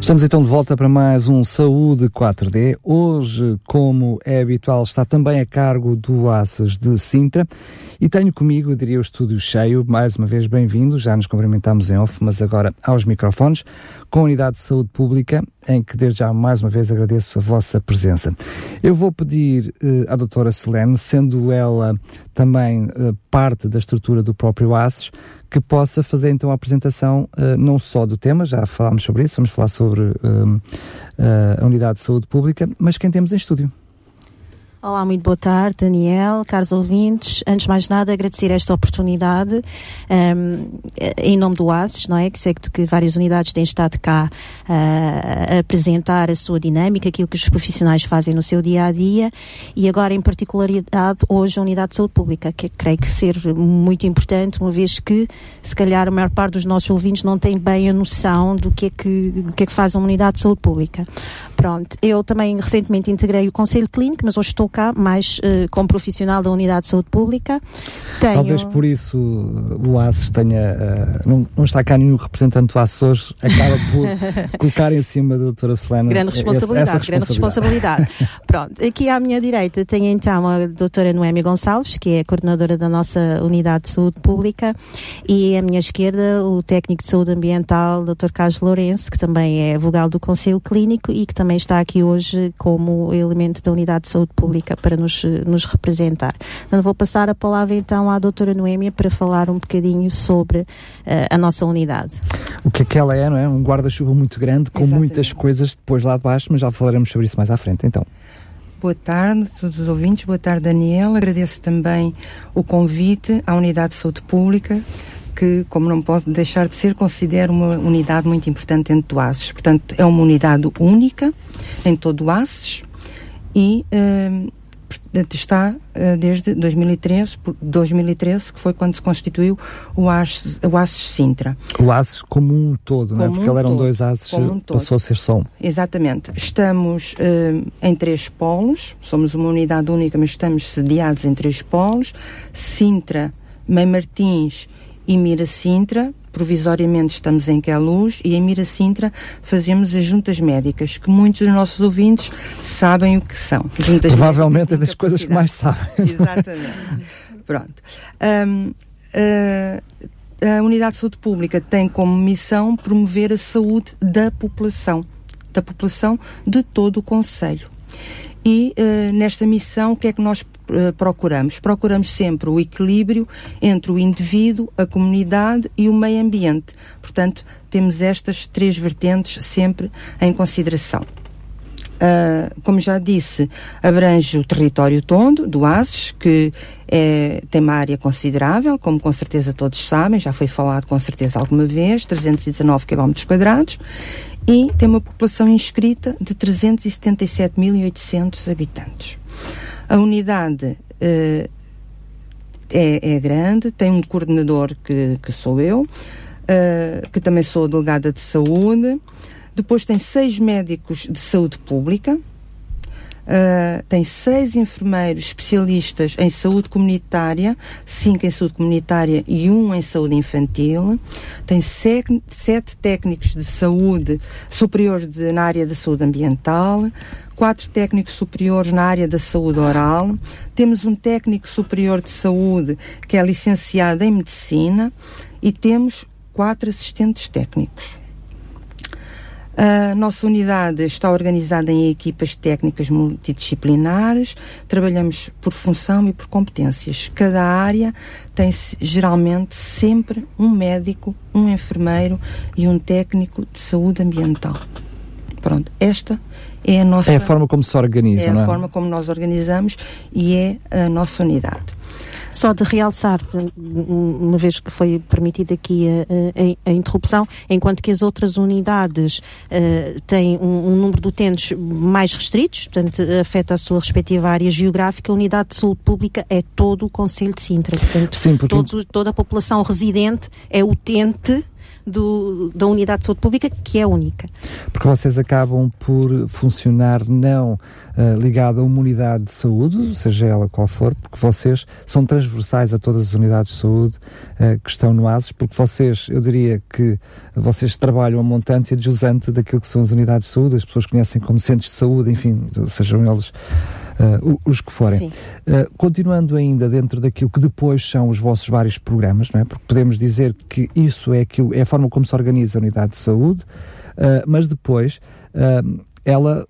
Estamos então de volta para mais um Saúde 4D. Hoje, como é habitual, está também a cargo do Aças de Sintra. E tenho comigo, diria, o estúdio cheio. Mais uma vez, bem-vindo. Já nos cumprimentamos em off, mas agora aos microfones, com a Unidade de Saúde Pública, em que desde já mais uma vez agradeço a vossa presença. Eu vou pedir uh, à doutora Selene, sendo ela também uh, parte da estrutura do próprio ACES, que possa fazer então a apresentação uh, não só do tema, já falámos sobre isso, vamos falar sobre uh, a Unidade de Saúde Pública, mas quem temos em estúdio. Olá, muito boa tarde, Daniel, caros ouvintes. Antes de mais nada, agradecer esta oportunidade um, em nome do ASES, não é? Que sei que várias unidades têm estado cá uh, a apresentar a sua dinâmica, aquilo que os profissionais fazem no seu dia a dia e agora, em particularidade, hoje a Unidade de Saúde Pública, que creio que ser muito importante, uma vez que, se calhar, a maior parte dos nossos ouvintes não tem bem a noção do que é que, que, é que faz uma Unidade de Saúde Pública. Pronto, eu também recentemente integrei o Conselho Clínico, mas hoje estou cá mais uh, como profissional da Unidade de Saúde Pública. Tenho... Talvez por isso o ASES tenha. Uh, não, não, está cá nenhum representante do ASES hoje, acaba por colocar em cima da doutora Selena. Grande responsabilidade, essa, essa grande responsabilidade. Pronto, aqui à minha direita tenho então a doutora Noémia Gonçalves, que é a coordenadora da nossa Unidade de Saúde Pública, e à minha esquerda o técnico de saúde ambiental, doutor Carlos Lourenço, que também é vogal do Conselho Clínico e que também também está aqui hoje como elemento da Unidade de Saúde Pública para nos, nos representar. Então, vou passar a palavra então à doutora Noémia para falar um bocadinho sobre uh, a nossa unidade. O que é que ela é, não é? Um guarda-chuva muito grande, com Exatamente. muitas coisas depois lá de baixo, mas já falaremos sobre isso mais à frente, então. Boa tarde a todos os ouvintes, boa tarde Daniel, agradeço também o convite à Unidade de Saúde Pública que, como não pode deixar de ser, considero uma unidade muito importante dentro do ASES. Portanto, é uma unidade única em todo o ASES e uh, está uh, desde 2013, 2013, que foi quando se constituiu o ASES, o ASES Sintra. O ASES como um todo, como não é? Porque um eram todo, dois ASES, um passou a ser só um. Exatamente. Estamos uh, em três polos, somos uma unidade única, mas estamos sediados em três polos. Sintra, Mãe Martins e Mira Sintra, provisoriamente estamos em Queluz e em Mira Sintra fazemos as juntas médicas, que muitos dos nossos ouvintes sabem o que são. Juntas Provavelmente é das coisas que mais sabem. Exatamente. Pronto. Um, uh, ah, a Unidade de Saúde Pública tem como missão promover a saúde da população, da população de todo o Conselho. E uh, nesta missão, o que é que nós procuramos? Procuramos sempre o equilíbrio entre o indivíduo, a comunidade e o meio ambiente. Portanto, temos estas três vertentes sempre em consideração. Uh, como já disse, abrange o território todo do ASES, que é, tem uma área considerável, como com certeza todos sabem, já foi falado com certeza alguma vez, 319 km quadrados, e tem uma população inscrita de 377.800 habitantes. A unidade uh, é, é, grande, tem um coordenador que, que sou eu, uh, que também sou delegada de saúde. Depois tem seis médicos de saúde pública, Uh, tem seis enfermeiros especialistas em saúde comunitária, cinco em saúde comunitária e um em saúde infantil. Tem sete, sete técnicos de saúde superior de, na área da saúde ambiental, quatro técnicos superiores na área da saúde oral, temos um técnico superior de saúde que é licenciado em medicina e temos quatro assistentes técnicos. A nossa unidade está organizada em equipas técnicas multidisciplinares, trabalhamos por função e por competências. Cada área tem geralmente sempre um médico, um enfermeiro e um técnico de saúde ambiental. Pronto, esta é a nossa. É a forma como se organiza, é é? a forma como nós organizamos e é a nossa unidade. Só de realçar, uma vez que foi permitida aqui a, a, a interrupção, enquanto que as outras unidades uh, têm um, um, número de utentes mais restritos, portanto, afeta a sua respectiva área geográfica, a unidade de saúde pública é todo o Conselho de Sintra. Portanto, Sim, porque... toda a população residente é utente do, da unidade de saúde pública, que é única. Porque vocês acabam por funcionar não uh, ligado a uma unidade de saúde, seja ela qual for, porque vocês são transversais a todas as unidades de saúde uh, que estão no ASES, porque vocês, eu diria que vocês trabalham a montante e a jusante daquilo que são as unidades de saúde, as pessoas conhecem como centros de saúde, enfim, sejam eles uh, os que forem. Uh, continuando ainda dentro daquilo que depois são os vossos vários programas, não é? porque podemos dizer que isso é, aquilo, é a forma como se organiza a unidade de saúde, uh, mas depois ela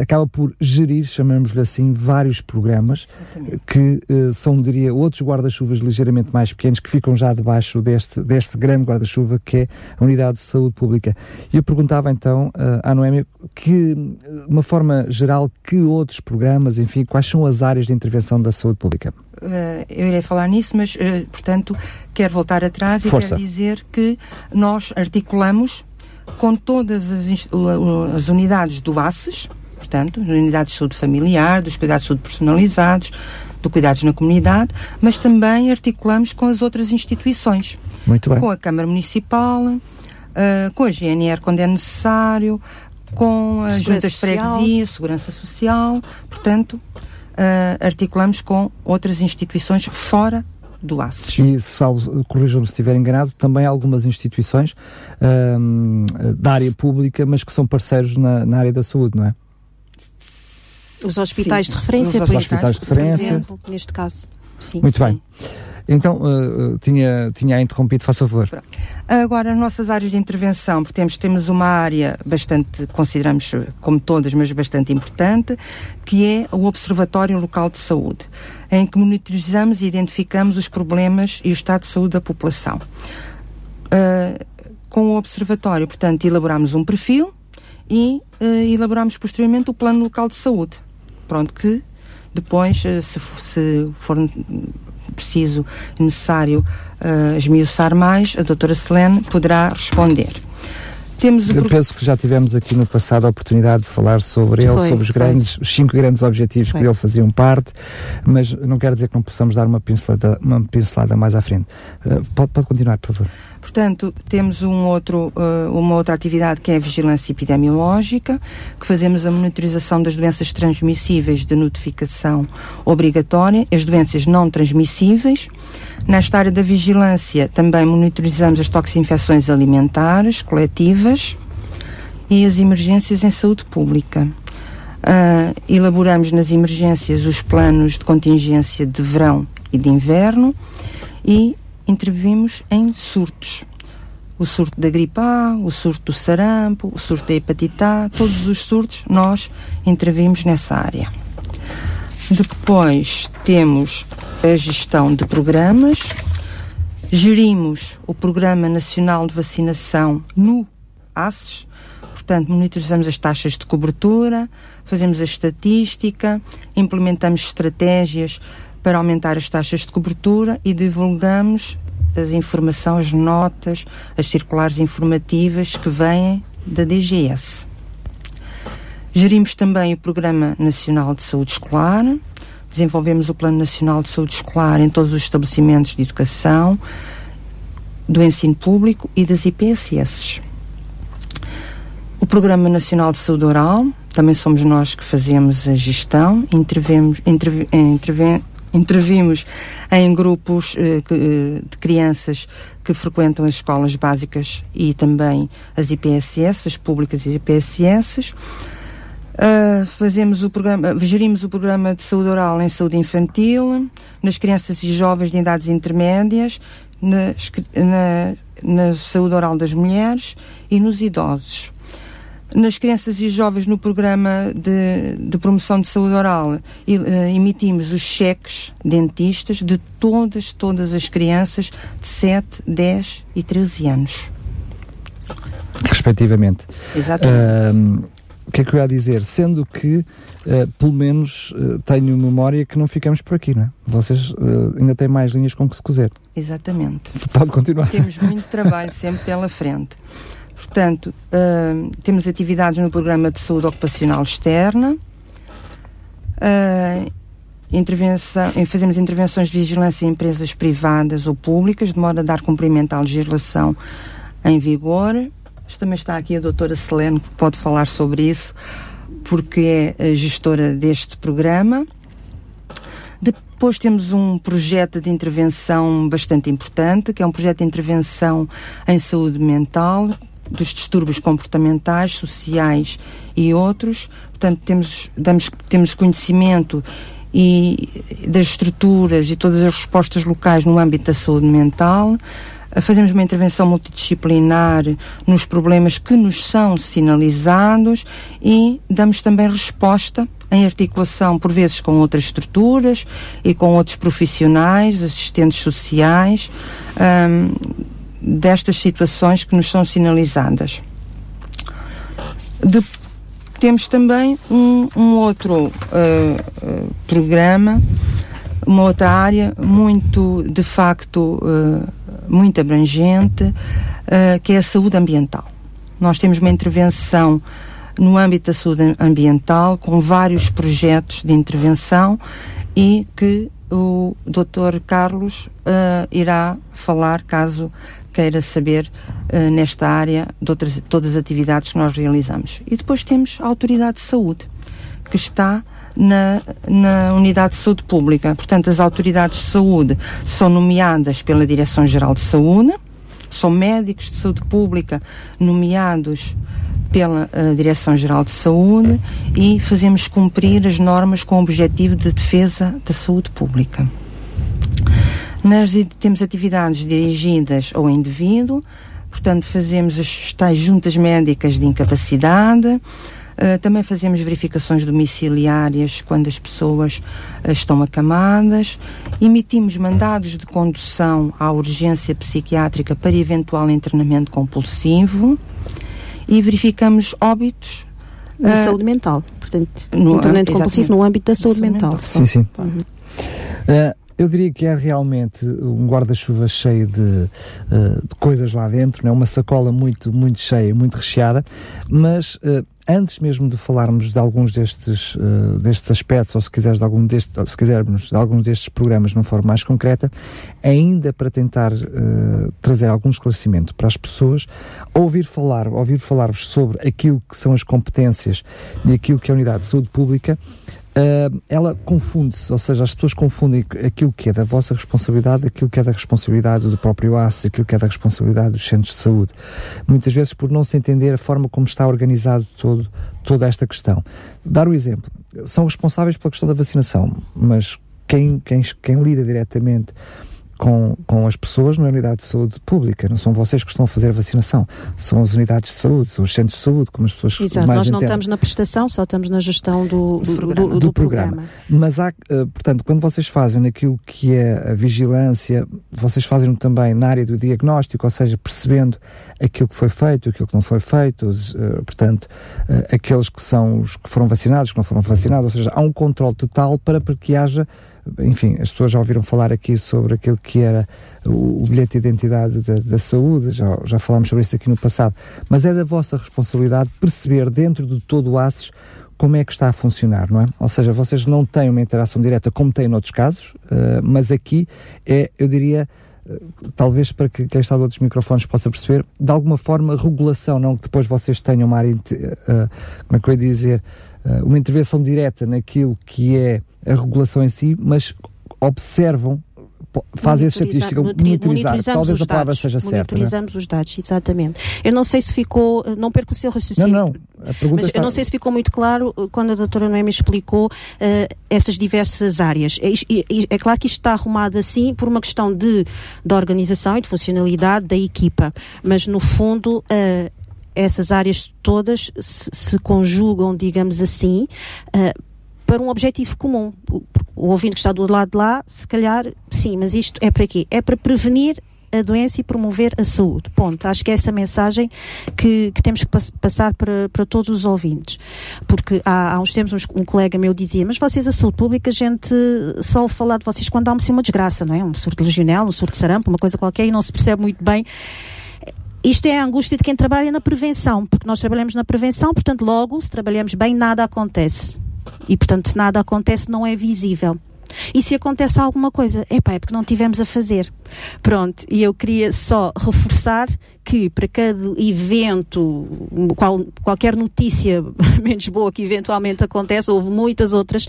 acaba por gerir, chamamos-lhe assim, vários programas Exatamente. que uh, são, diria, outros guarda-chuvas ligeiramente mais pequenos que ficam já debaixo deste, deste grande guarda-chuva que é a Unidade de Saúde Pública. E eu perguntava então uh, à Noémia que, de uma forma geral, que outros programas, enfim, quais são as áreas de intervenção da saúde pública? Uh, eu irei falar nisso, mas, portanto, quero voltar atrás e Força. quero dizer que nós articulamos com todas as, as unidades do ACES, portanto, unidades de saúde familiar, dos cuidados de saúde personalizados, do cuidados na comunidade, mas também articulamos com as outras instituições. Muito bem. Com a Câmara Municipal, uh, com a GNR quando é necessário, com as juntas de freguesia, segurança social, portanto, uh, articulamos com outras instituições fora do ACES. E, salvo, corrijam-me se estiver enganado, também algumas instituições um, da área pública, mas que são parceiros na, na área da saúde, não é? Os hospitais Sim. de referência, Os por, hospitais de referência. exemplo, neste caso. Sim. Muito Sim. bem. Então, uh, tinha, tinha interrompido, faz favor. Agora, as nossas áreas de intervenção, porque temos, temos uma área bastante, consideramos como todas, mas bastante importante, que é o Observatório Local de Saúde, em que monitorizamos e identificamos os problemas e o estado de saúde da população. Uh, com o Observatório, portanto, elaboramos um perfil e uh, elaboramos posteriormente o Plano Local de Saúde pronto, que depois, se, se for preciso, necessário uh, esmiuçar mais, a doutora Selene poderá responder. Temos Eu penso que já tivemos aqui no passado a oportunidade de falar sobre ele, foi, sobre os, grandes, os cinco grandes objetivos foi. que ele faziam parte, mas não quer dizer que não possamos dar uma pincelada, uma pincelada mais à frente. Uh, pode, pode continuar, por favor. Portanto, temos um outro, uh, uma outra atividade que é a vigilância epidemiológica, que fazemos a monitorização das doenças transmissíveis de notificação obrigatória, as doenças não transmissíveis. Nesta área da vigilância, também monitorizamos as toxinfecções alimentares coletivas e as emergências em saúde pública. Uh, elaboramos nas emergências os planos de contingência de verão e de inverno e intervimos em surtos. O surto da gripe A, o surto do sarampo, o surto da hepatite A, todos os surtos nós intervimos nessa área. Depois temos a gestão de programas, gerimos o Programa Nacional de Vacinação no ACES, portanto, monitorizamos as taxas de cobertura, fazemos a estatística, implementamos estratégias para aumentar as taxas de cobertura e divulgamos as informações, as notas, as circulares informativas que vêm da DGS. Gerimos também o Programa Nacional de Saúde Escolar, desenvolvemos o Plano Nacional de Saúde Escolar em todos os estabelecimentos de educação, do ensino público e das IPSS. O Programa Nacional de Saúde Oral, também somos nós que fazemos a gestão, intervemos, interve, interve, intervimos em grupos eh, eh, de crianças que frequentam as escolas básicas e também as IPSS, as públicas e IPSS. Uh, fazemos o programa, gerimos o programa de saúde oral em saúde infantil, nas crianças e jovens de idades intermédias, nas, na, na saúde oral das mulheres e nos idosos nas crianças e jovens no programa de, de promoção de saúde oral e, uh, emitimos os cheques dentistas de todas, todas as crianças de 7, 10 e 13 anos. Respectivamente. Exatamente. Uh, o que é que eu ia dizer? Sendo que, uh, pelo menos, uh, tenho memória que não ficamos por aqui, não é? Vocês uh, ainda têm mais linhas com que se cozer. Exatamente. Pode continuar. Temos muito trabalho sempre pela frente. Portanto, temos atividades no programa de saúde ocupacional externa, intervenção, fazemos intervenções de vigilância em empresas privadas ou públicas, de modo a dar cumprimento à legislação em vigor. Também está aqui a doutora Selene, que pode falar sobre isso, porque é gestora deste programa. Depois temos um projeto de intervenção bastante importante, que é um projeto de intervenção em saúde mental, dos distúrbios comportamentais, sociais e outros. Portanto, temos, damos, temos conhecimento e das estruturas e todas as respostas locais no âmbito da saúde mental. Fazemos uma intervenção multidisciplinar nos problemas que nos são sinalizados e damos também resposta em articulação, por vezes, com outras estruturas e com outros profissionais, assistentes sociais, um, destas situações que nos são sinalizadas. De, temos também um, um outro uh, uh, programa, uma outra área muito, de facto, uh, muito abrangente, que é a saúde ambiental. Nós temos uma intervenção no âmbito da saúde ambiental, com vários projetos de intervenção e que o Dr. Carlos uh, irá falar caso queira saber uh, nesta área de outras, todas as atividades que nós realizamos. E depois temos a Autoridade de Saúde, que está na, na Unidade de Saúde Pública. Portanto, as autoridades de saúde são nomeadas pela Direção-Geral de Saúde, são médicos de saúde pública nomeados pela uh, Direção-Geral de Saúde e fazemos cumprir as normas com o objetivo de defesa da saúde pública. Nós temos atividades dirigidas ao indivíduo, portanto, fazemos as tais juntas médicas de incapacidade, uh, também fazemos verificações domiciliárias quando as pessoas uh, estão acamadas, emitimos mandados de condução à urgência psiquiátrica para eventual internamento compulsivo e verificamos óbitos. De uh, saúde mental, portanto, no, internamento compulsivo no âmbito da saúde mental. mental. Sim, sim. Uhum. Uh, eu diria que é realmente um guarda-chuva cheio de, uh, de, coisas lá dentro, né? uma sacola muito, muito cheia, muito recheada, mas uh, antes mesmo de falarmos de alguns destes, uh, destes aspectos, ou se, quiseres de algum deste, se quisermos de alguns destes programas de uma forma mais concreta, ainda para tentar trazer algum esclarecimento para as pessoas, ouvir falar, ouvir falar-vos sobre aquilo que são as competências e aquilo que é a unidade de saúde pública, Uh, ela confunde-se, ou seja, as pessoas confundem aquilo que é da vossa responsabilidade, aquilo que é da responsabilidade do próprio ACE, aquilo que é da responsabilidade dos centros de saúde. Muitas vezes por não se entender a forma como está organizado todo, toda esta questão. Dar o exemplo, são responsáveis pela questão da vacinação, mas quem, quem, quem lida diretamente com, com as pessoas na unidade de saúde pública. Não são vocês que estão a fazer a vacinação, são as unidades de saúde, são os centros de saúde, como as pessoas Exato, mais nós não entendem. estamos na prestação, só estamos na gestão do, do, do, do, do programa. programa. Mas há, eh, portanto, quando vocês fazem aquilo que é a vigilância, vocês fazem também na área do diagnóstico, ou seja, percebendo aquilo que foi feito, aquilo que não foi feito, os, uh, portanto, uh, aqueles que são os que foram vacinados, que não foram vacinados, ou seja, há um controle total para que haja enfim, as pessoas já ouviram falar aqui sobre aquilo que era o, o bilhete de identidade da, da, saúde, já, já falámos sobre isso aqui no passado, mas é da vossa responsabilidade perceber dentro de todo o ACES como é que está a funcionar, não é? Ou seja, vocês não têm uma interação direta como têm noutros casos, uh, mas aqui é, eu diria, uh, talvez para que quem está de outros microfones possa perceber, de alguma forma, regulação, não que depois vocês tenham uma área, uh, como é que eu ia dizer, uma intervenção direta naquilo que é a regulação em si, mas observam fazem essa estatística, monitorizar, talvez a palavra seja certa. É? Monitorizamos os dados, exatamente. Eu não sei se ficou, não perco o seu raciocínio. Não, não, a pergunta mas está... eu não sei se ficou muito claro uh, quando a doutora Noemi explicou uh, essas diversas áreas. É, é, é, claro que isto está arrumado assim por uma questão de, de organização e de funcionalidade da equipa, mas no fundo uh, essas áreas todas se, se conjugam, digamos assim, uh, para um objetivo comum. O, o ouvinte que está do lado de lá, se calhar, sim, mas isto é para quê? É para prevenir a doença e promover a saúde. Ponto. Acho que é essa mensagem que, que temos que passar para, para todos os ouvintes. Porque há, há uns tempos um, um, colega meu dizia, mas vocês, a saúde pública, a gente só falar de vocês quando há uma desgraça, não é? Um surto de legionel, um surto de sarampo, uma coisa qualquer, e não se percebe muito bem isto é a angústia de quem trabalha na prevenção, porque nós trabalhamos na prevenção, portanto, logo, se trabalhamos bem, nada acontece. E, portanto, se nada acontece, não é visível. E se acontece alguma coisa, epá, é porque não tivemos a fazer. Pronto, e eu queria só reforçar que para cada evento, qual, qualquer notícia menos boa que eventualmente acontece, houve muitas outras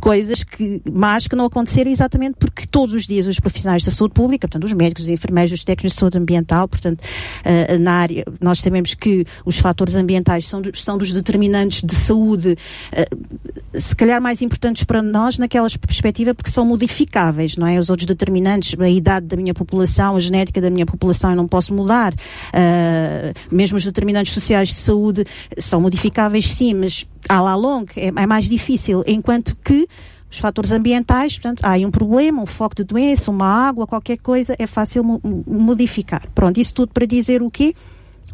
coisas que, mais que não aconteceram exatamente porque todos os dias os profissionais da saúde pública, portanto os médicos, os enfermeiros, os técnicos de saúde ambiental, portanto uh, na área, nós sabemos que os fatores ambientais são, do, são dos determinantes de saúde, uh, se calhar mais importantes para nós naquela perspectiva porque são modificáveis, não é? Os outros determinantes, a idade da minha população, a genética da minha população eu não posso mudar, Uh, mesmo os determinantes sociais de saúde são modificáveis, sim, mas à la longue é, é mais difícil, enquanto que os fatores ambientais, portanto, há aí um problema, um foco de doença, uma água, qualquer coisa, é fácil mo modificar. Pronto, isso tudo para dizer o quê?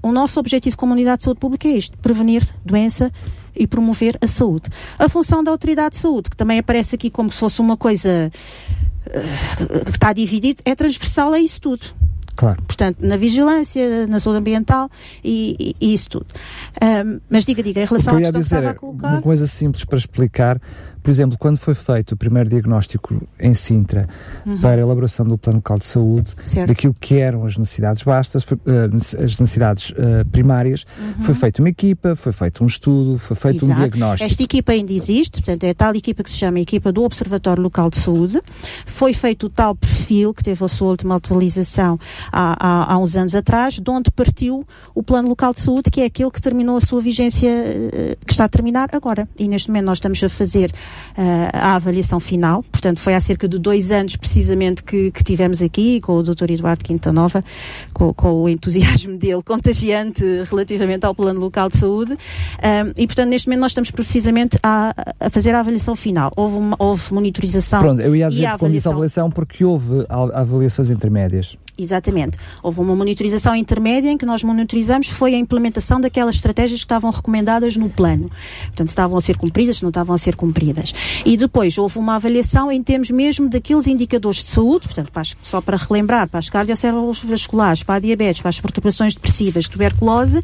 O nosso objetivo como unidade de saúde pública é isto, prevenir doença e promover a saúde. A função da autoridade de saúde, que também aparece aqui como se fosse uma coisa está dividido, é transversal a isso tudo. Claro. Portanto, na vigilância, na saúde ambiental e, e isso tudo. Um, mas diga, diga, em relação à questão dizer, que estava a colocar... Uma coisa simples para explicar, por exemplo, quando foi feito o primeiro diagnóstico em Sintra uhum. para a elaboração do Plano Local de Saúde, certo. daquilo que eram as necessidades vastas, uh, as necessidades uh, primárias, uhum. foi feita uma equipa, foi feito um estudo, foi feito Exato. um diagnóstico. Esta equipa ainda existe, portanto, é a tal equipa que se chama a equipa do Observatório Local de Saúde. Foi feito o tal perfil, que teve a sua última atualização há, há, há uns anos atrás, de onde partiu o Plano Local de Saúde, que é aquele que terminou a sua vigência, uh, que está a terminar agora. E neste momento nós estamos a fazer uh, a avaliação final, portanto foi há cerca de dois anos precisamente que, que tivemos aqui com o Dr. Eduardo Quintanova, com, com o entusiasmo dele contagiante relativamente ao plano local de saúde um, e portanto neste momento nós estamos precisamente a, a fazer a avaliação final. Houve, uma, houve monitorização Pronto, eu ia dizer e a avaliação... avaliação porque houve avaliações intermédias. Exatamente. Houve uma monitorização intermédia em que nós monitorizamos foi a implementação daquelas estratégias que estavam recomendadas no plano. Portanto, se estavam a ser cumpridas, se não estavam a ser cumpridas. E depois houve uma avaliação em termos mesmo daqueles indicadores de saúde, portanto, para as, só para relembrar, para as cardiocélulas para a diabetes, para as perturbações depressivas, tuberculose,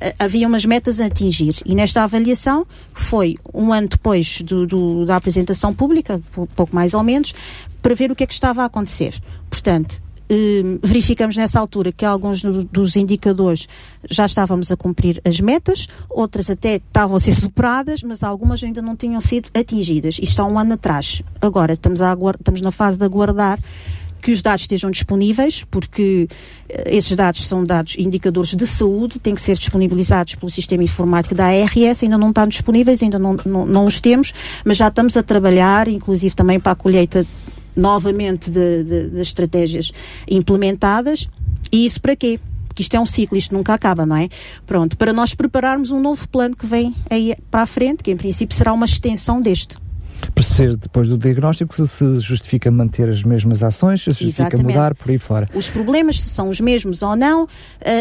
eh, havia umas metas a atingir. E nesta avaliação, que foi um ano depois do, do, da apresentação pública, pouco mais ou menos, para ver o que é que estava a acontecer. Portanto, verificamos nessa altura que alguns dos indicadores já estávamos a cumprir as metas, outras até estavam a ser superadas, mas algumas ainda não tinham sido atingidas. Isto há um ano atrás. Agora estamos, a estamos na fase de aguardar que os dados estejam disponíveis, porque eh, esses dados são dados indicadores de saúde, têm que ser disponibilizados pelo sistema informático da ARS, ainda não estão disponíveis, ainda não, não, não os temos, mas já estamos a trabalhar, inclusive também para a colheita novamente de estratégias implementadas. E isso para quê? Porque isto é um ciclo, isto nunca acaba, não é? Pronto, para nós prepararmos um novo plano que vem aí para a frente, que em princípio será uma extensão deste perceber depois do diagnóstico se, se justifica manter as mesmas ações, se justifica Exatamente. mudar por aí fora. Os problemas, se são os mesmos ou não, uh,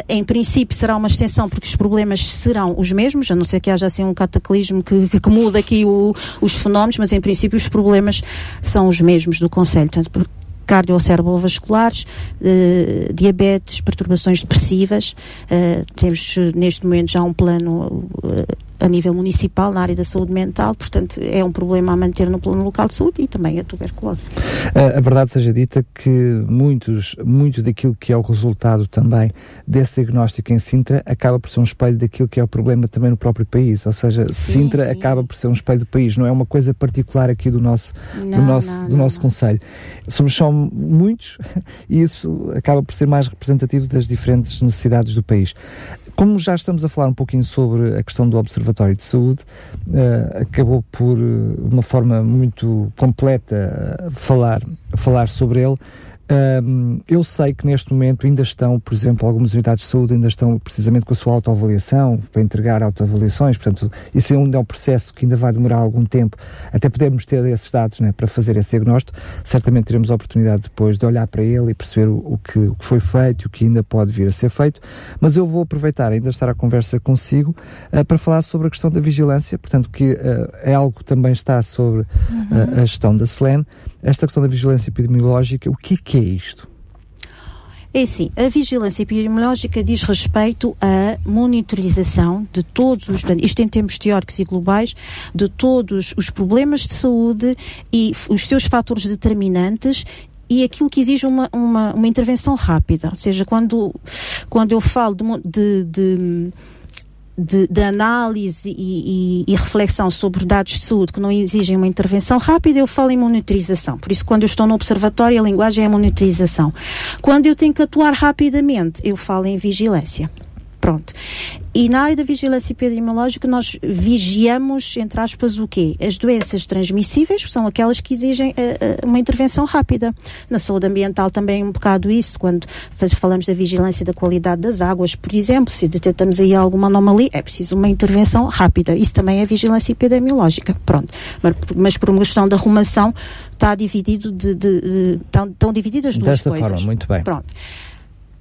em princípio será uma extensão porque os problemas serão os mesmos, a não ser que haja assim um cataclismo que, que, que muda aqui o, os fenómenos, mas em princípio os problemas são os mesmos do Conselho. Portanto, cardiocérebrovasculares, uh, diabetes, perturbações depressivas. Uh, temos neste momento já um plano uh, a nível municipal na área da saúde mental, portanto é um problema a manter no plano local de saúde e também a tuberculose. A, a verdade seja dita que muitos, muito daquilo que é o resultado também desse diagnóstico em Sintra acaba por ser um espelho daquilo que é o problema também no próprio país, ou seja, sim, Sintra sim. acaba por ser um espelho do país, não é uma coisa particular aqui do nosso, não, do nosso, não, do nosso Conselho. Somos só muitos e isso acaba por ser mais representativo das diferentes necessidades do país. Como já estamos a falar um pouquinho sobre a questão do Observatório de Saúde, uh, acabou por, uh, de uma forma muito completa, uh, falar, falar sobre ele. Um, eu sei que neste momento ainda estão, por exemplo, algumas unidades de saúde ainda estão precisamente com a sua autoavaliação, para entregar autoavaliações, portanto, isso ainda é um processo que ainda vai demorar algum tempo, até podermos ter esses dados né, para fazer esse diagnóstico. Certamente teremos a oportunidade depois de olhar para ele e perceber o, o, que, o que foi feito e o que ainda pode vir a ser feito, mas eu vou aproveitar ainda estar a conversa consigo uh, para falar sobre a questão da vigilância, portanto, que uh, é algo que também está sobre uh, a gestão da SLEN esta questão da vigilância epidemiológica, o que é, que é isto? É assim, a vigilância epidemiológica diz respeito à monitorização de todos os, isto em termos teóricos e globais, de todos os problemas de saúde e os seus fatores determinantes e aquilo que exige uma, uma, uma intervenção rápida. Ou seja, quando, quando eu falo de, de, de de, de, análise e, e, e, reflexão sobre dados de saúde que não exigem uma intervenção rápida, eu falo em monitorização. Por isso, quando eu estou no observatório, a linguagem é monitorização. Quando eu tenho que atuar rapidamente, eu falo em vigilância. Pronto. E na área da vigilância epidemiológica nós vigiamos, entre aspas, o quê? As doenças transmissíveis, que são aquelas que exigem uh, uma intervenção rápida. Na saúde ambiental também um bocado isso, quando faz, falamos da vigilância da qualidade das águas, por exemplo, se detectamos aí alguma anomalia, é preciso uma intervenção rápida. Isso também é vigilância epidemiológica. Pronto. Mas, mas por uma questão da arrumação está dividido de, de, de, estão, estão divididas duas Desta coisas. forma, muito bem. Pronto.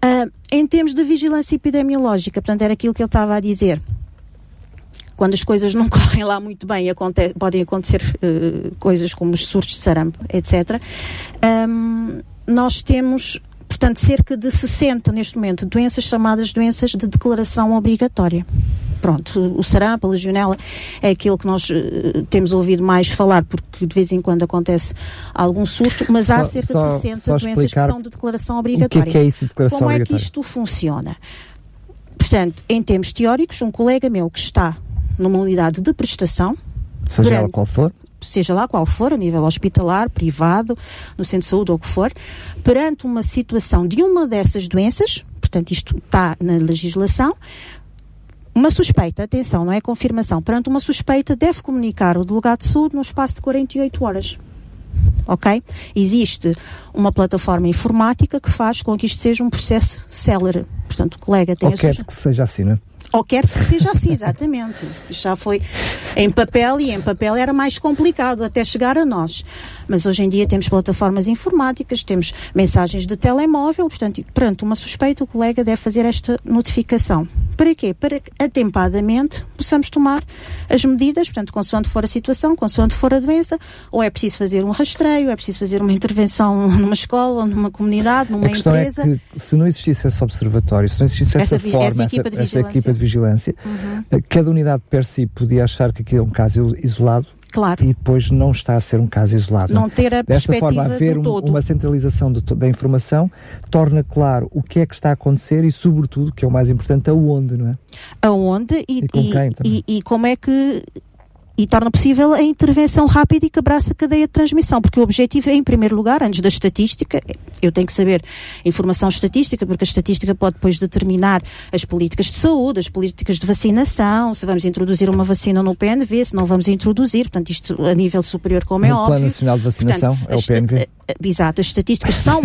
Uh, em termos de vigilância epidemiológica, portanto, era aquilo que ele estava a dizer. Quando as coisas não correm lá muito bem, acontece, podem acontecer uh, coisas como os surtos de sarampo, etc. Um, nós temos, portanto, cerca de 60 neste momento doenças chamadas doenças de declaração obrigatória pronto, o sarampo, a legionela é aquilo que nós uh, temos ouvido mais falar, porque de vez em quando acontece algum surto, mas só, há cerca só, de 60 doenças que são de declaração obrigatória. O que é, que é isso de declaração Como obrigatória? é que isto funciona? Portanto, em termos teóricos, um colega meu que está numa unidade de prestação, seja durante, ela qual for, seja lá qual for, a nível hospitalar, privado, no centro de saúde ou o que for, perante uma situação de uma dessas doenças, portanto, isto está na legislação, uma suspeita, atenção, não é confirmação, perante uma suspeita deve comunicar o delegado de saúde no espaço de 48 horas. Ok? Existe uma plataforma informática que faz com que isto seja um processo célere. Portanto, o colega tem Ou quer que seja assim, não é? Ou quer-se que seja assim, exatamente. Já foi em papel e em papel era mais complicado até chegar a nós. Mas hoje em dia temos plataformas informáticas, temos mensagens de telemóvel, portanto, perante uma suspeita, o colega deve fazer esta notificação. Para quê? Para que atempadamente possamos tomar as medidas, portanto, consoante for a situação, consoante for a doença, ou é preciso fazer um rastreio, é preciso fazer uma intervenção numa escola, numa comunidade, numa a questão empresa. É que, se não existisse esse observatório, se não existisse essa, essa forma, essa equipa de essa, essa equipa de vigilância, uhum. cada unidade per si podia achar que aquilo é um caso isolado Claro. e depois não está a ser um caso isolado. Não ter a Desta forma, haver um, uma centralização do, da informação torna claro o que é que está a acontecer e, sobretudo, que é o mais importante, aonde, não é? Aonde e, E com e, e como é que e torna possível a intervenção rápida e quebrar-se a cadeia de transmissão, porque o objetivo é, em primeiro lugar, antes da estatística, eu tenho que saber informação estatística, porque a estatística pode depois determinar as políticas de saúde, as políticas de vacinação, se vamos introduzir uma vacina no PNV, se não vamos introduzir, portanto, isto a nível superior, como é no óbvio. Plano Nacional de Vacinação, Portanto, é o PNV. Eh, Exato, as estatísticas são,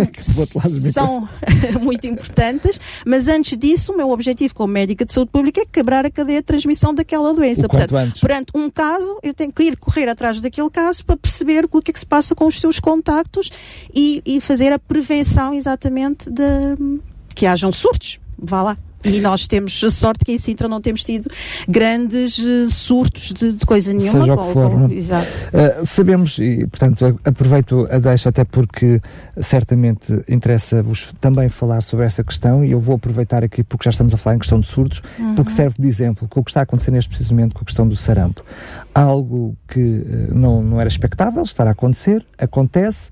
são muito importantes, mas antes disso, o meu objetivo como médica de saúde pública é quebrar a cadeia de transmissão daquela doença. Portanto, antes. perante um caso, eu tenho que ir correr atrás daquele caso para perceber o que é que se passa com os seus contactos e, e fazer a prevenção exatamente de que hajam surtos. Vá lá. E nós temos a sorte que em Sintra não temos tido grandes eh, surtos de, de coisa nenhuma. Seja o que for, com- é? Exato. Uh, sabemos, e portanto aproveito a deixa até porque certamente interessa-vos também falar sobre esta questão e eu vou aproveitar aqui porque já estamos a falar em questão de surdos, porque serve de exemplo com o que está a acontecer neste precisamente com a questão do sarampo. Algo que uh, não, não era expectável estar a acontecer, acontece,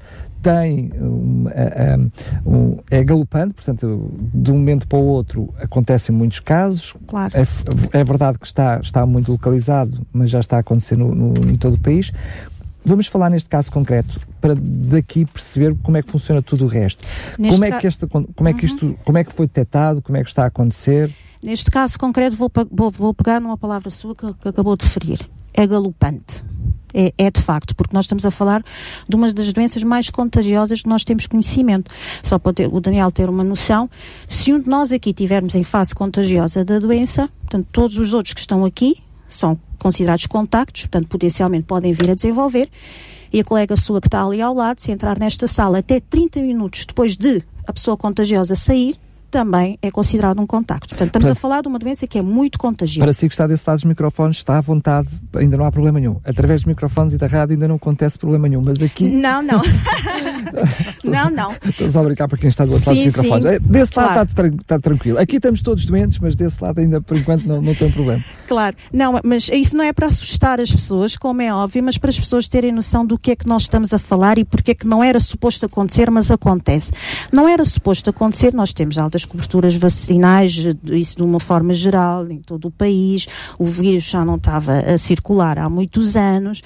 tem um, a- a- um- é galopante, portanto, de um momento para o outro acontecem muitos casos, Claro. é, é verdade que está, está muito localizado, mas já está a acontecer no, no- em todo o país. Vamos falar neste caso concreto para daqui perceber como é que funciona tudo o resto. Neste Como é, Uhum. que este, como, é que isto, como é que foi detectado, como é que está a acontecer? Neste caso concreto, vou, vou- vou pegar numa palavra sua que, que acabou de referir. É galopante. É, é de facto, porque nós estamos a falar de uma das doenças mais contagiosas que nós temos conhecimento. Só para ter- o Daniel ter uma noção, se um de nós aqui tivermos em fase contagiosa da doença, portanto, todos os outros que estão aqui são considerados contactos, portanto, potencialmente podem vir a desenvolver. E a colega sua que está ali ao lado, se entrar nesta sala até 30 minutos depois de a pessoa contagiosa sair, também é considerado um contacto. Portanto, estamos Portanto, a falar de uma doença que é muito contagiosa. Para si que está desse lado dos microfones, está à vontade, ainda não há problema nenhum. Através dos microfones e da rádio ainda não acontece problema nenhum, mas aqui. Não, não. não, não. Estou só a brincar para quem está do outro lado dos microfones. sim. Desse lado Claro. está, tran- está tranquilo. Aqui estamos todos doentes, mas desse lado ainda por enquanto não, não tem problema. Claro, não, mas isso não é para assustar as pessoas, como é óbvio, mas para as pessoas terem noção do que é que nós estamos a falar e porque é que não era suposto acontecer, mas acontece. Não era suposto acontecer, nós temos altas coberturas vacinais, eh, isso de uma forma geral, em todo o país, o vírus já não estava a circular há muitos anos,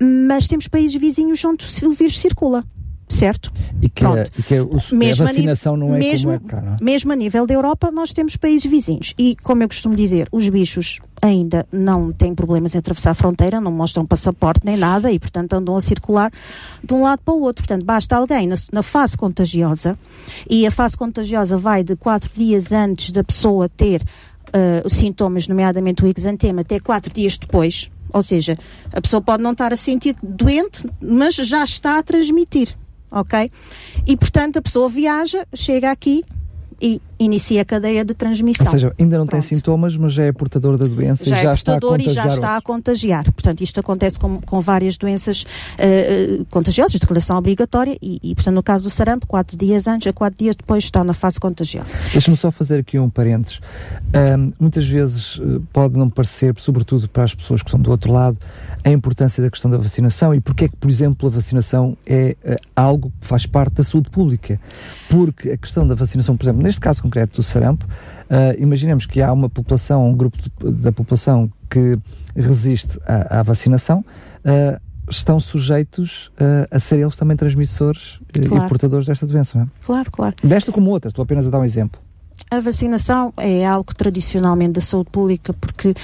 mas temos países vizinhos onde o vírus circula. Certo? E que, Pronto. e que o- Mesmo a a nível- vacinação não é mesmo, como é cá, não é? mesmo a nível da Europa, nós temos países vizinhos. E, como eu costumo dizer, os bichos ainda não têm problemas em atravessar a fronteira, não mostram passaporte nem nada e, portanto, andam a circular de um lado para o outro. Portanto, basta alguém na, na fase contagiosa, e a fase contagiosa vai de quatro dias antes da pessoa ter os sintomas, nomeadamente o exantema, até quatro dias depois. Ou seja, a pessoa pode não estar a sentir doente, mas já está a transmitir ok? E portanto a pessoa viaja, chega aqui e inicia a cadeia de transmissão. Ou seja, ainda não tem Pronto. sintomas, mas já é portador da doença já e já é está a portador e contagiar já está a contagiar. Portanto, isto acontece com, com várias doenças eh, contagiosas, de declaração obrigatória, e, e, portanto, no caso do sarampo, quatro dias antes, a quatro dias depois está na fase contagiosa. Deixa-me só fazer aqui um parênteses. Ahm, muitas vezes eh, pode não parecer, sobretudo para as pessoas que estão do outro lado, a importância da questão da vacinação e porque é que, por exemplo, a vacinação é eh, algo que faz parte da saúde pública. Porque a questão da vacinação, por exemplo, neste caso concreto do sarampo, ah, imaginemos que há uma população, um grupo de- da população que resiste à, à vacinação, ah, estão sujeitos ah, a ser eles também transmissores Claro. e portadores desta doença. Não é? Claro, claro. Desta como outra, estou apenas a dar um exemplo. A vacinação é algo tradicionalmente da saúde pública porque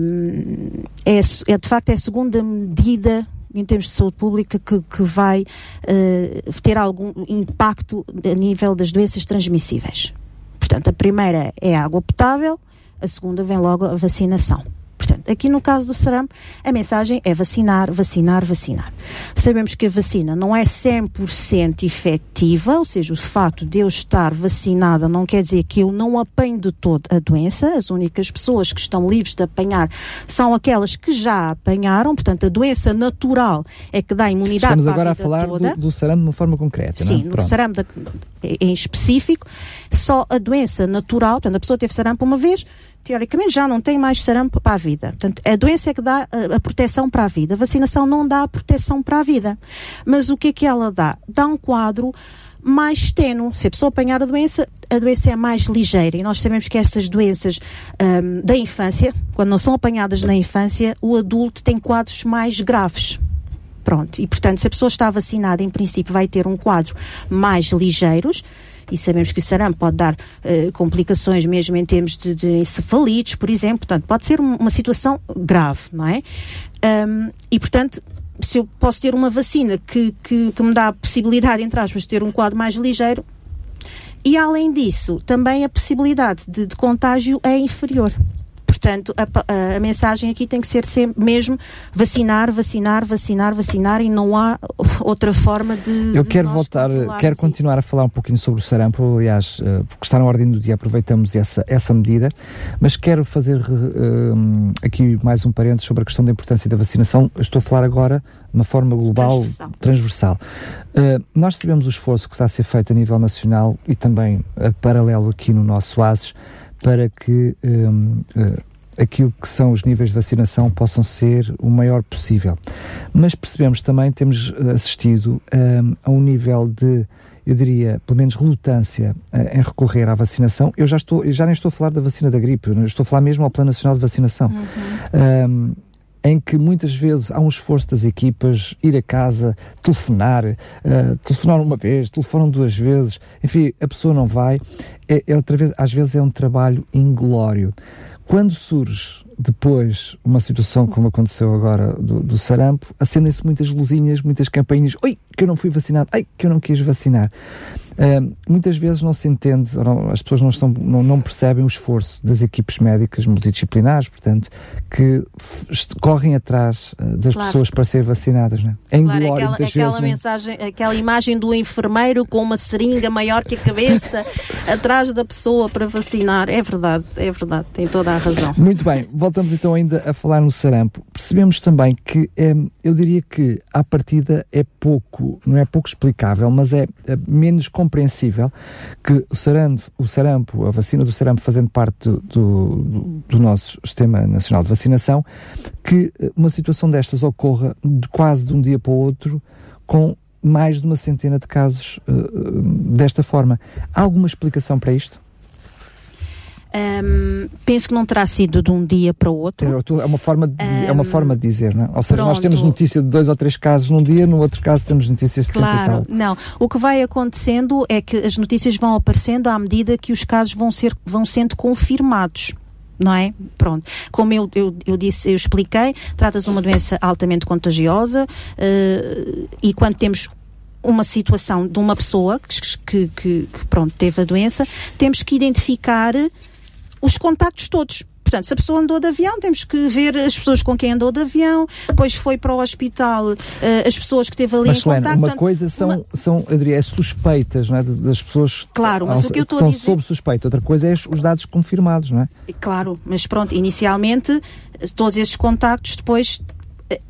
hum, é, é, de facto é a segunda medida em termos de saúde pública que, que vai eh, ter algum impacto a nível das doenças transmissíveis. Portanto, a primeira é a água potável, a segunda vem logo a vacinação. Portanto, aqui no caso do sarampo, a mensagem é vacinar, vacinar, vacinar. Sabemos que a vacina não é 100% efetiva, ou seja, o facto de eu estar vacinada não quer dizer que eu não apanho de todo a doença. As únicas pessoas que estão livres de apanhar são aquelas que já apanharam. Portanto, a doença natural é que dá imunidade Estamos para agora a falar toda. do, do sarampo de uma forma concreta, não é? Sim, no Pronto. sarampo da- em específico, só a doença natural, portanto, a pessoa teve sarampo uma vez, teoricamente já não tem mais sarampo para a vida. Portanto, a doença é que dá a, proteção para a vida. A vacinação não dá a proteção para a vida. Mas o que é que ela dá? Dá um quadro mais tenue. Se a pessoa apanhar a doença, a doença é mais ligeira. E nós sabemos que estas doenças hum, da infância, quando não são apanhadas na infância, o adulto tem quadros mais graves. Pronto, e portanto, se a pessoa está vacinada, em princípio vai ter um quadro mais ligeiros, e sabemos que o sarampo pode dar eh, complicações mesmo em termos de, de encefalites, por exemplo, portanto, pode ser um- uma situação grave, não é? Ahm, e portanto, se eu posso ter uma vacina que, que, que me dá a possibilidade, entre aspas, de ter um quadro mais ligeiro, e além disso, também a possibilidade de, de contágio é inferior. Portanto, a, a- mensagem aqui tem que ser sempre mesmo vacinar, vacinar, vacinar, vacinar e não há outra forma de. Eu quero voltar, quero continuar isso. a falar um pouquinho sobre o sarampo, aliás, eh, porque está na ordem do dia, aproveitamos essa, essa medida, mas quero fazer eh, aqui mais um parênteses sobre a questão da importância da vacinação. Estou a falar agora de uma forma global, Transversal. transversal. Eh, nós sabemos o esforço que está a ser feito a nível nacional e também a paralelo aqui no nosso ASES para que eh, eh, aquilo que são os níveis de vacinação possam ser o maior possível. Mas percebemos também, temos eh, assistido eh, a um nível de, eu diria, pelo menos relutância eh, em recorrer à vacinação. Eu já estou, já nem estou a falar da vacina da gripe, estou a falar mesmo ao Plano Nacional de Vacinação. Um, em que muitas vezes há um esforço das equipas ir a casa, telefonar, uh, telefonar uma vez, telefonam duas vezes, enfim, a pessoa não vai. É, é outra vez, às vezes é um trabalho inglório. Quando surge depois uma situação como aconteceu agora do, do sarampo, acendem-se muitas luzinhas, muitas campainhas, oi, que eu não fui vacinado, ai, que eu não quis vacinar. Uh, muitas vezes não se entende, não, as pessoas não, estão, não, não, percebem o esforço das equipes médicas multidisciplinares, portanto, que correm atrás uh, das claro. pessoas para ser vacinadas. Não é? Claro, glória, aquela, aquela vezes, mensagem, aquela imagem do enfermeiro com uma seringa maior que a cabeça atrás da pessoa para vacinar. É verdade, é verdade, tem toda a razão. Muito bem, voltamos então ainda a falar no sarampo. Percebemos também que é, eu diria que à partida é pouco, não é pouco explicável, mas é, é menos complicado compreensível que o sarampo, o sarampo, a vacina do sarampo fazendo parte do, do, do nosso Sistema Nacional de Vacinação, que uma situação destas ocorra de quase de um dia para o outro com mais de uma centena de casos uh, desta forma. Há alguma explicação para isto? Um, penso que não terá sido de um dia para o outro. É, é uma forma de, um, é uma forma de dizer, não é? Ou seja, pronto. nós temos notícia de dois ou três casos num dia, no outro caso temos notícias de claro, Não, o que vai acontecendo é que as notícias vão aparecendo à medida que os casos vão, ser, vão sendo confirmados não é? Pronto. Como eu, eu, eu disse, eu expliquei, trata-se de uma doença altamente contagiosa uh, e quando temos uma situação de uma pessoa que, que, que, que, pronto, teve a doença, temos que identificar os contactos todos. Portanto, se a pessoa andou de avião, temos que ver as pessoas com quem andou de avião, depois foi para o hospital, uh, as pessoas que teve ali mas, em Helena, contacto. Uma coisa são, uma... são eu diria, suspeitas, não é? Das pessoas claro, mas ao, o que eu estou a dizer... sob suspeita. Outra coisa é os dados confirmados, não é? Claro, mas pronto, inicialmente, todos esses contactos depois eh,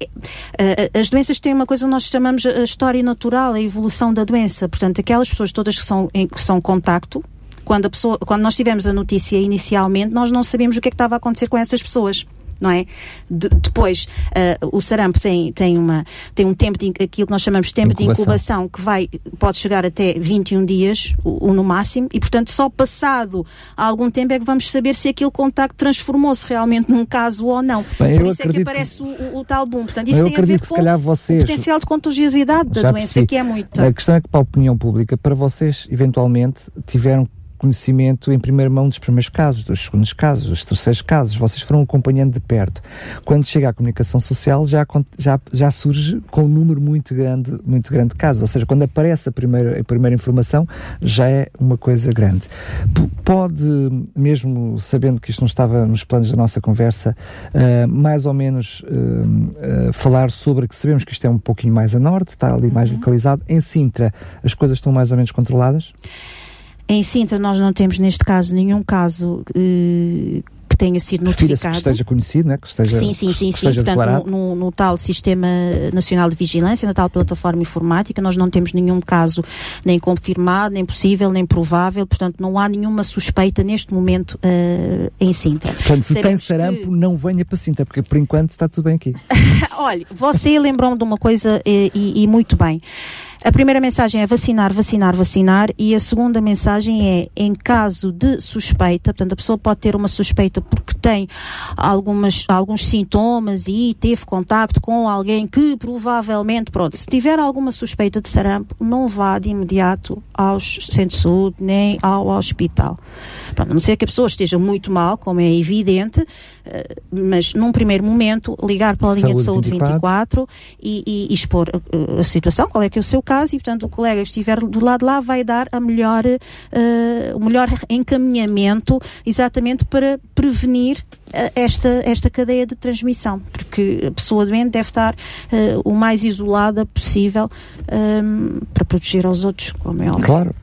eh, as doenças têm uma coisa que nós chamamos a história natural, a evolução da doença. Portanto, aquelas pessoas todas que são, que são contacto, quando, a pessoa, quando nós tivemos a notícia inicialmente, nós não sabíamos o que é que estava a acontecer com essas pessoas não é? De, depois, uh, o sarampo tem, tem, uma, tem um tempo, de, aquilo que nós chamamos de tempo incubação. de incubação, que vai, pode chegar até 21 dias, o, o, no máximo, e portanto só passado algum tempo é que vamos saber se aquele contacto transformou-se realmente num caso ou não. Bem, Por isso é que aparece o, o, o, tal boom. Portanto, isso tem a ver com vocês, o potencial de contagiosidade da doença, percebi. que é muito. A questão é que para a opinião pública, para vocês, eventualmente, tiveram conhecimento em primeira mão dos primeiros casos, dos segundos casos, dos terceiros casos. Vocês foram acompanhando de perto. Quando chega à comunicação social, já, já, já surge com um número muito grande, muito grande de casos. Ou seja, quando aparece a primeira, a primeira informação, já é uma coisa grande. P pode, mesmo sabendo que isto não estava nos planos da nossa conversa, uh, mais ou menos uh, uh, falar sobre que sabemos que isto é um pouquinho mais a norte, está ali mais uhum. localizado. Em Sintra, as coisas estão mais ou menos controladas? Em Sintra, nós não temos neste caso nenhum caso eh, que tenha sido notificado. Que esteja conhecido, né? que esteja Sim, sim, sim, sim. Portanto, no, no, no, tal Sistema Nacional de Vigilância, na tal plataforma informática, nós não temos nenhum caso nem confirmado, nem possível, nem provável, portanto, não há nenhuma suspeita neste momento uh, em Sintra. Portanto, se tem sarampo, que... não venha para Sintra, porque por enquanto está tudo bem aqui. Olha, você lembrou-me de uma coisa e, e, e muito bem. A primeira mensagem é vacinar, vacinar, vacinar e a segunda mensagem é em caso de suspeita, portanto a pessoa pode ter uma suspeita porque tem algumas, alguns sintomas e teve contacto com alguém que provavelmente, pronto, se tiver alguma suspeita de sarampo, não vá de imediato aos centros de saúde nem ao hospital. Pronto, a não ser que a pessoa esteja muito mal, como é evidente, mas num primeiro momento ligar para a linha saúde de saúde 24, 24 e, e, e, expor a, eh, a, situação, qual é que é o seu caso e, portanto, o colega que estiver do lado de lá vai dar a melhor, uh, o melhor encaminhamento exatamente para prevenir esta, esta cadeia de transmissão, porque a pessoa doente deve estar uh, o mais isolada possível um, para proteger aos outros, como é óbvio. Claro.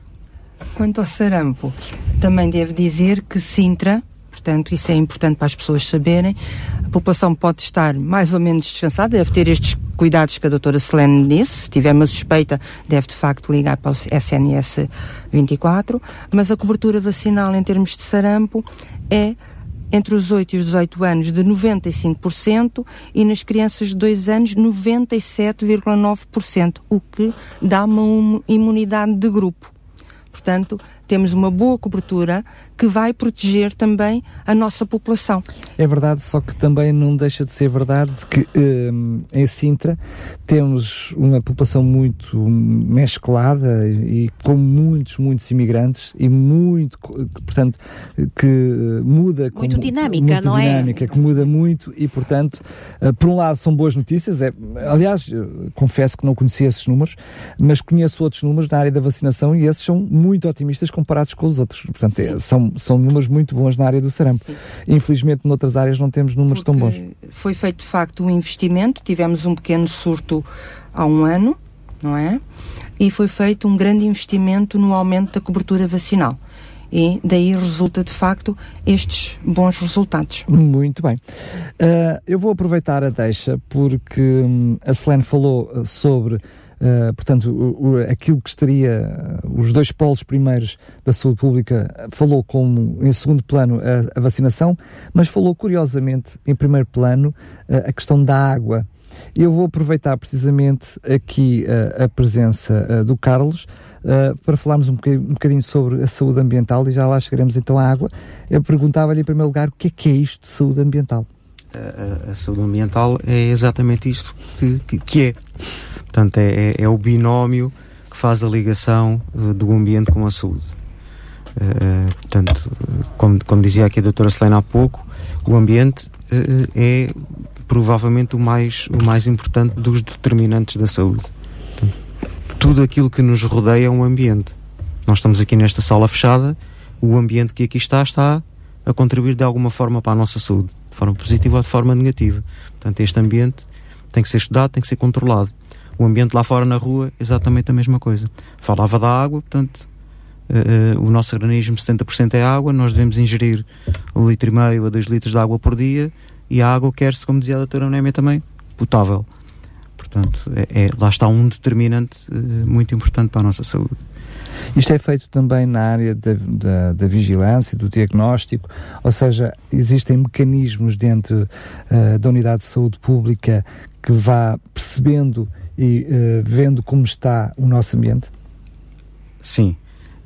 Quanto ao sarampo, também devo dizer que Sintra, portanto, isso é importante para as pessoas saberem, a população pode estar mais ou menos descansada, deve ter estes cuidados que a doutora Selene disse, se tiver uma suspeita, deve de facto ligar para o SNS 24, mas a cobertura vacinal em termos de sarampo é entre os 8 e os 18 anos de 95% e nas crianças de 2 anos 97,9%, o que dá uma imunidade de grupo. Portanto, temos uma boa cobertura que vai proteger também a nossa população. É verdade, só que também não deixa de ser verdade que um, em Sintra temos uma população muito mesclada e com muitos, muitos imigrantes e muito, portanto, que muda. Muito com, dinâmica, muito não dinâmica, é? dinâmica, que muda muito e, portanto, uh, por um lado são boas notícias, é, aliás, confesso que não conhecia esses números, mas conheço outros números na área da vacinação e esses são muito otimistas comparados com os outros. Portanto, é, são, são números muito bons na área do sarampo. Sim. Infelizmente, noutras áreas não temos números Porque tão bons. Foi feito, de facto, um investimento, tivemos um pequeno surto há um ano, não é? E foi feito um grande investimento no aumento da cobertura vacinal e daí resulta de facto estes bons resultados. Muito bem. Uh, eu vou aproveitar a deixa porque um, a Selene falou ah, sobre Uh, portanto, o, o, aquilo que estaria, os dois polos primeiros da saúde pública, falou como, em segundo plano, a, a vacinação, mas falou curiosamente, em primeiro plano, uh, a questão da água. Eu vou aproveitar precisamente aqui a presença do Carlos para falarmos um bocadinho, um bocadinho, sobre a saúde ambiental e já lá chegaremos então à água. Eu perguntava-lhe em primeiro lugar o que é que é isto de saúde ambiental. A, a saúde ambiental é exatamente isto que, que, que é Portanto, é, é, é o binómio que faz a ligação uh, do ambiente com a saúde. Uh, portanto, como, como, dizia aqui a doutora Selena há pouco, o ambiente é provavelmente o mais, o mais importante dos determinantes da saúde. Tudo aquilo que nos rodeia é um ambiente. Nós estamos aqui nesta sala fechada, o ambiente que aqui está está a contribuir de alguma forma para a nossa saúde, de forma positiva ou de forma negativa. Portanto, este ambiente tem que ser estudado, tem que ser controlado. O ambiente lá fora na rua, exatamente a mesma coisa. Falava da água, portanto, uh, uh, o nosso organismo 70% é água, nós devemos ingerir um litro e meio a 2 litros de água por dia e a água quer-se, como dizia a doutora Némia também, potável. Portanto, é, é, lá está um determinante uh, muito importante para a nossa saúde. Isto é feito também na área da, da, da vigilância, do diagnóstico, ou seja, existem mecanismos dentro uh, da unidade de saúde pública que vá percebendo e uh, vendo como está o nosso ambiente? Sim.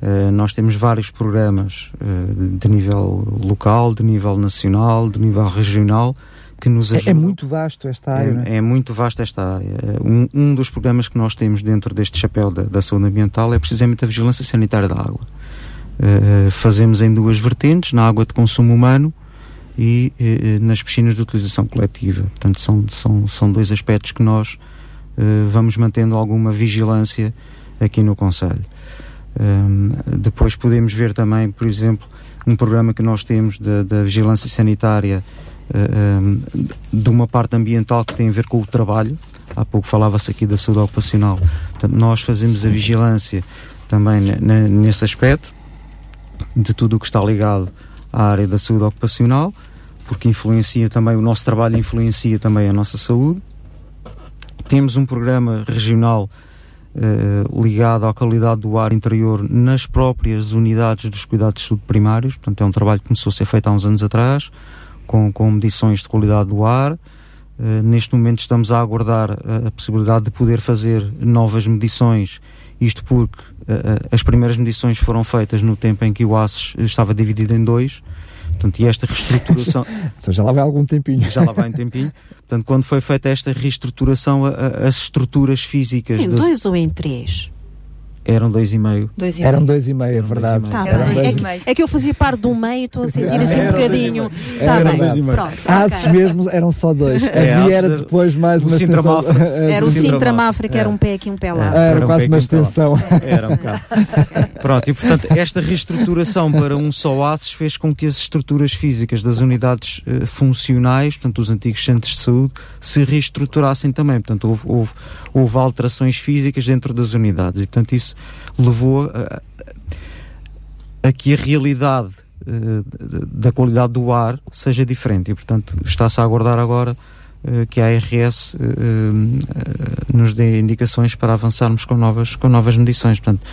Uh, nós temos vários programas uh, de nível local, de nível nacional, de nível regional que nos ajudam. É, é muito vasto esta área. É, é, muito vasto esta área. Um, um, dos programas que nós temos dentro deste chapéu da, da saúde ambiental é precisamente a vigilância sanitária da água. Uh, fazemos em duas vertentes, na água de consumo humano e nas piscinas de utilização coletiva. Portanto, são, são, são dois aspectos que nós vamos mantendo alguma vigilância aqui no Conselho. Um, depois podemos ver também, por exemplo, um programa que nós temos da, vigilância sanitária eh, de uma parte ambiental que tem a ver com o trabalho. Há pouco falava-se aqui da saúde ocupacional. Portanto, nós fazemos a vigilância também nesse aspecto de tudo o que está ligado à área da saúde ocupacional, porque influencia também, o nosso trabalho influencia também a nossa saúde. Temos um programa regional uh, ligado à qualidade do ar interior nas próprias unidades dos cuidados de saúde primários. Portanto, é um trabalho que começou a ser feito há uns anos atrás, com, com medições de qualidade do ar. Uh, neste momento estamos a aguardar a, a, possibilidade de poder fazer novas medições, isto porque uh, as primeiras medições foram feitas no tempo em que o ACES estava dividido em dois, Portanto, e esta reestruturação. então já lá vai algum tempinho. Já lá vai um tempinho. Portanto, quando foi feita esta reestruturação, a, a, as estruturas físicas. Em das... dois ou em três? Eram dois e meio. Dois e Eram dois e meio, é verdade. Tá dois e meio. É, que eu fazia parte do meio, estou a sentir assim um bocadinho. Bem, dois e meio. pronto. Ases okay. mesmo eram só dois. É, Havia era depois mais uma extensão. Era o Sintra Mafra, que era um pé aqui um pé lá. Era, era quase uma extensão. Era um bocado. Pronto, e portanto, esta reestruturação para um só Aces fez com que as estruturas físicas das unidades uh, funcionais, portanto, os antigos centros de saúde, se reestruturassem também. Portanto, houve, houve, houve alterações físicas dentro das unidades. E, portanto, isso levou a, a que a realidade uh, da qualidade do ar seja diferente e, portanto, está-se a aguardar agora uh, que a ARS uh, nos dê indicações para avançarmos com novas, com novas medições. Portanto,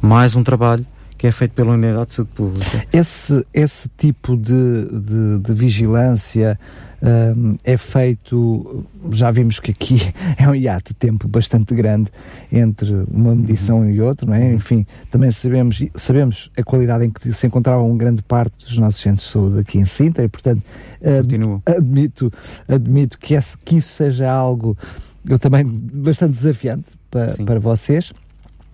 mais um trabalho que é feito pela Unidade de Saúde Pública. Esse, esse tipo de, de, de vigilância um, é feito, já vimos que aqui é um hiato de tempo bastante grande entre uma medição uhum. e outra, não é? Uhum. Enfim, também sabemos, sabemos a qualidade em que se encontrava uma grande parte dos nossos centros de saúde aqui em Sintra e, portanto, admito, admito que, esse, que isso seja algo eu também bastante desafiante para, para vocês.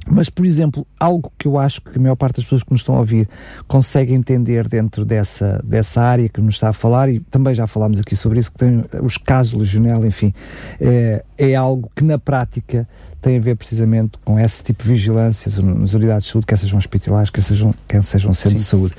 Mas, por exemplo, algo que eu acho que a maior parte das pessoas que nos estão a ouvir consegue entender dentro dessa, dessa área que nos está a falar, e também já falámos aqui sobre isso, que tem os casos legionela, enfim, é, é algo que na prática tem a ver precisamente com esse tipo de vigilância nas unidades de saúde, quer sejam hospitalares, quer sejam, quer sejam centros de saúde.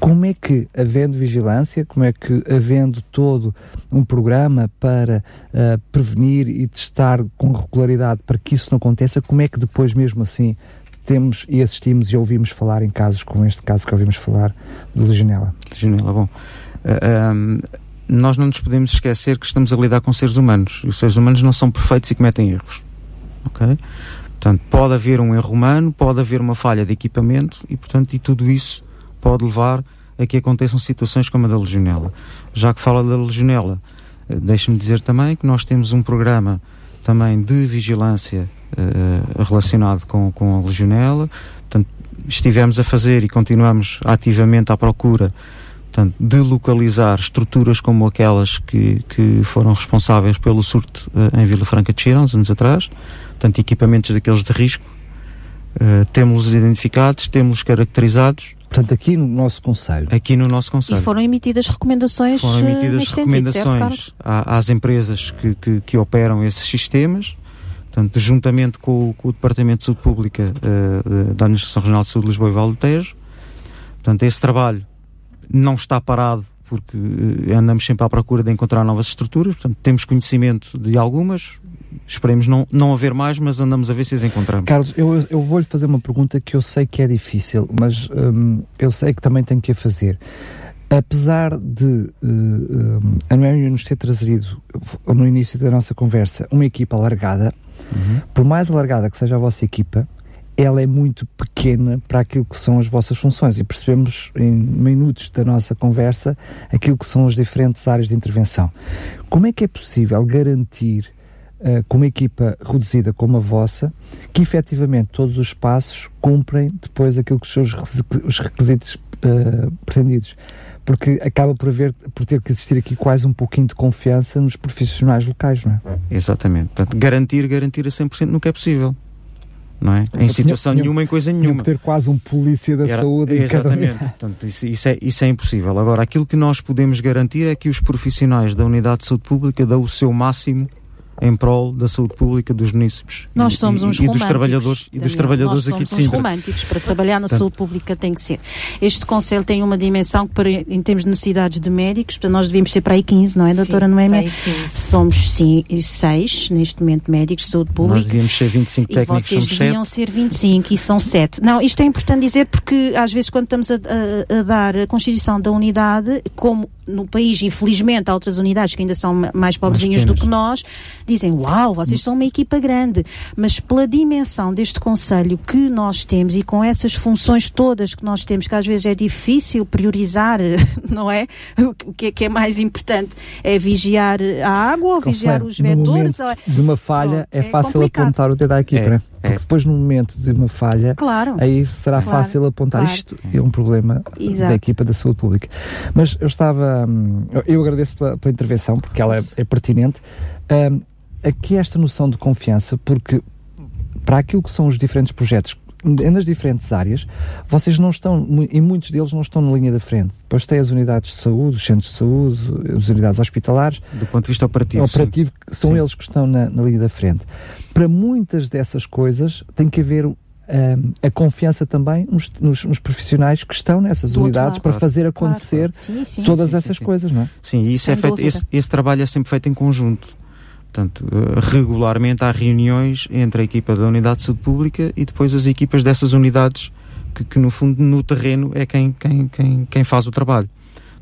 Como é que, havendo vigilância, como é que, havendo todo um programa para uh, prevenir e testar com regularidade para que isso não aconteça, como é que depois, mesmo assim, temos e assistimos e ouvimos falar em casos como este caso que ouvimos falar de Legionela? Legionela, bom. Uh, eh, um, nós não nos podemos esquecer que estamos a lidar com seres humanos. E os seres humanos não são perfeitos e cometem erros ok? Portanto, pode haver um erro humano, pode haver uma falha de equipamento e, portanto, e tudo isso pode levar a que aconteçam situações como a da legionela. Já que fala da legionela, eh, deixe-me dizer também que nós temos um programa também de vigilância uh, relacionado com, com a legionela. Portanto, estivemos a fazer e continuamos ativamente à procura portanto, de localizar estruturas como aquelas que, que foram responsáveis pelo surto uh, em Vila Franca de Xira, uns anos atrás portanto, equipamentos daqueles de risco. Uh, temos-los identificados, temos-los caracterizados. Portanto, aqui no nosso Conselho. Aqui no nosso Conselho. E foram emitidas recomendações Foram emitidas recomendações sentido, às empresas que, que, que, operam esses sistemas, portanto, juntamente com, com o Departamento de Saúde Pública uh, da Administração Regional de Saúde de Lisboa e Vale do Tejo. Portanto, esse trabalho não está parado porque uh, andamos sempre à procura de encontrar novas estruturas, portanto, temos conhecimento de algumas, Esperemos não, não haver mais, mas andamos a ver se as encontramos. Carlos, eu, eu vou-lhe fazer uma pergunta que eu sei que é difícil, mas hum, eu sei que também tenho que a fazer. Apesar de uh, um, a Noémia nos ter trazido, no início da nossa conversa, uma equipa alargada, uhum. por mais alargada que seja a vossa equipa, ela é muito pequena para aquilo que são as vossas funções e percebemos em minutos da nossa conversa aquilo que são as diferentes áreas de intervenção. Como é que é possível garantir uh, com uma equipa reduzida como a vossa, que efetivamente todos os passos cumprem depois aquilo que são os requisitos uh, pretendidos. Porque acaba por haver, por ter que existir aqui quase um pouquinho de confiança nos profissionais locais, não é? Exatamente. Portanto, garantir, garantir a 100% nunca é possível não é? Em situação tinha, nenhuma, em coisa nenhuma. ter quase um polícia da Era, saúde em Exatamente. Cada... Portanto, isso, isso, é, isso é impossível. Agora, aquilo que nós podemos garantir é que os profissionais da Unidade de Saúde Pública dão o seu máximo em prol da saúde pública dos municípios nós e, somos uns e, e dos trabalhadores e dos trabalhadores aqui de Sintra. Somos românticos para trabalhar na saúde pública tem que ser. Este conselho tem uma dimensão que para, em termos de necessidades de médicos, para nós devíamos ser para aí 15, não é, doutora Noémia? Somos sim, seis neste momento médicos de saúde pública. Nós devíamos ser 25 técnicos, e vocês deviam ser 25 e são 7. Não, isto é importante dizer porque às vezes quando estamos a, a, a dar a constituição da unidade, como no país, infelizmente, há outras unidades que ainda são mais pobrezinhas do que nós, dizem, uau, vocês são uma equipa grande. Mas pela dimensão deste Conselho que nós temos e com essas funções todas que nós temos, que às vezes é difícil priorizar, não é? O que é, que é mais importante? É vigiar a água ou vigiar os vetores? É de uma falha Pronto, é, é, fácil complicado. apontar o dedo à equipa, é, né? Porque depois, no momento de uma falha, claro, aí será claro, fácil apontar claro. isto é um problema Exato. da equipa da saúde pública. Mas eu estava eu agradeço pela, pela intervenção, porque ela é, é pertinente. Um, aqui esta noção de confiança, porque para aquilo que são os diferentes projetos nas diferentes áreas, vocês não estão, e muitos deles não estão na linha da frente. Depois tem as unidades de saúde, os centros de saúde, as unidades hospitalares. Do ponto de vista operativo. Operativo, sim. são sim. eles que estão na, na, linha da frente. Para muitas dessas coisas tem que haver a confiança também nos, nos, nos, profissionais que estão nessas Do unidades para fazer acontecer claro. sim, sim, todas sim, essas coisas, não é? Sim, isso é feito, esse, esse, trabalho é sempre feito em conjunto. Portanto, uh, regularmente há reuniões entre a equipa da unidade de saúde pública e depois as equipas dessas unidades que, que no fundo no terreno é quem, quem, quem, quem faz o trabalho.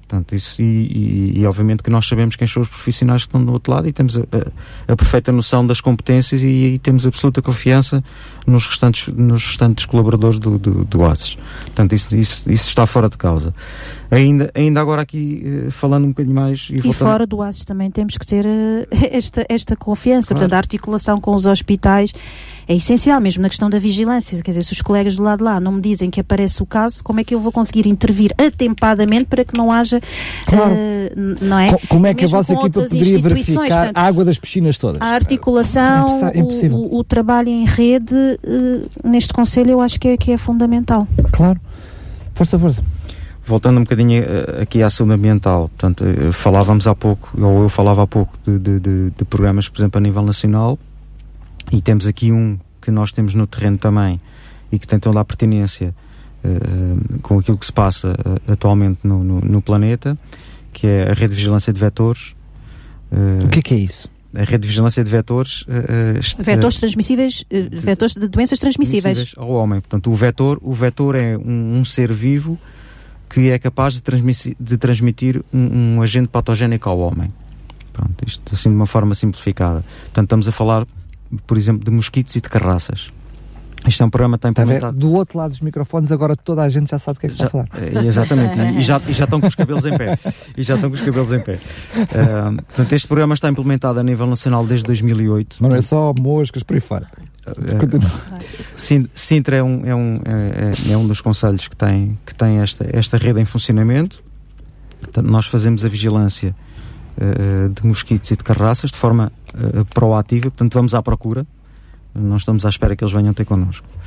Portanto, isso, e, e, e, obviamente que nós sabemos quem são os profissionais que estão do outro lado e temos a, a, a perfeita noção das competências e, e, temos absoluta confiança nos restantes, nos restantes colaboradores do, do, do ASES. Portanto, isso, isso, isso está fora de causa. Ainda, ainda agora aqui, falando um bocadinho mais... E, e fora do ASES também temos que ter esta, esta confiança, claro. portanto, a articulação com os hospitais é essencial, mesmo na questão da vigilância. Quer dizer, se os colegas do lado de lá não me dizem que aparece o caso, como é que eu vou conseguir intervir atempadamente para que não haja. Claro. Uh, não é? Como é que mesmo a vossa equipa poderia verificar portanto, a água das piscinas todas? A articulação, é é o, o, trabalho em rede, uh, neste Conselho, eu acho que é, que é fundamental. Claro. Força, força voltando um bocadinho uh, aqui à saúde ambiental, portanto, falávamos há pouco, ou eu falava há pouco, de, de, de, de, programas, por exemplo, a nível nacional, e temos aqui um que nós temos no terreno também e que tem toda a pertinência uh, com aquilo que se passa uh, atualmente no, no, no, planeta, que é a rede de vigilância de vetores. Uh, o que é, que é isso? A rede de vigilância de vetores. vetores transmissíveis, vetores de doenças transmissíveis. Ao homem. Portanto, o vetor, o vetor é um, um ser vivo que é capaz de, transmitir, de transmitir um, um agente patogénico ao homem. Pronto, isto assim de uma forma simplificada. Portanto, estamos a falar por exemplo, de mosquitos e de carraças. Isto é um programa que está implementado. Do outro lado dos microfones, agora toda a gente já sabe o que é que já, está a falar. É, exatamente, e, e, já, e já estão com os cabelos em pé. E já estão com os cabelos em pé. Uh, portanto, este programa está implementado a nível nacional desde 2008. Mas não é só moscas por aí fora. Uh, Sintra é um, é, um, é, é, um dos conselhos que tem, que tem esta, esta rede em funcionamento. Portanto, nós fazemos a vigilância de mosquitos e de carraças de forma uh, proativa, portanto vamos à procura. Não estamos à espera que eles venham ter connosco.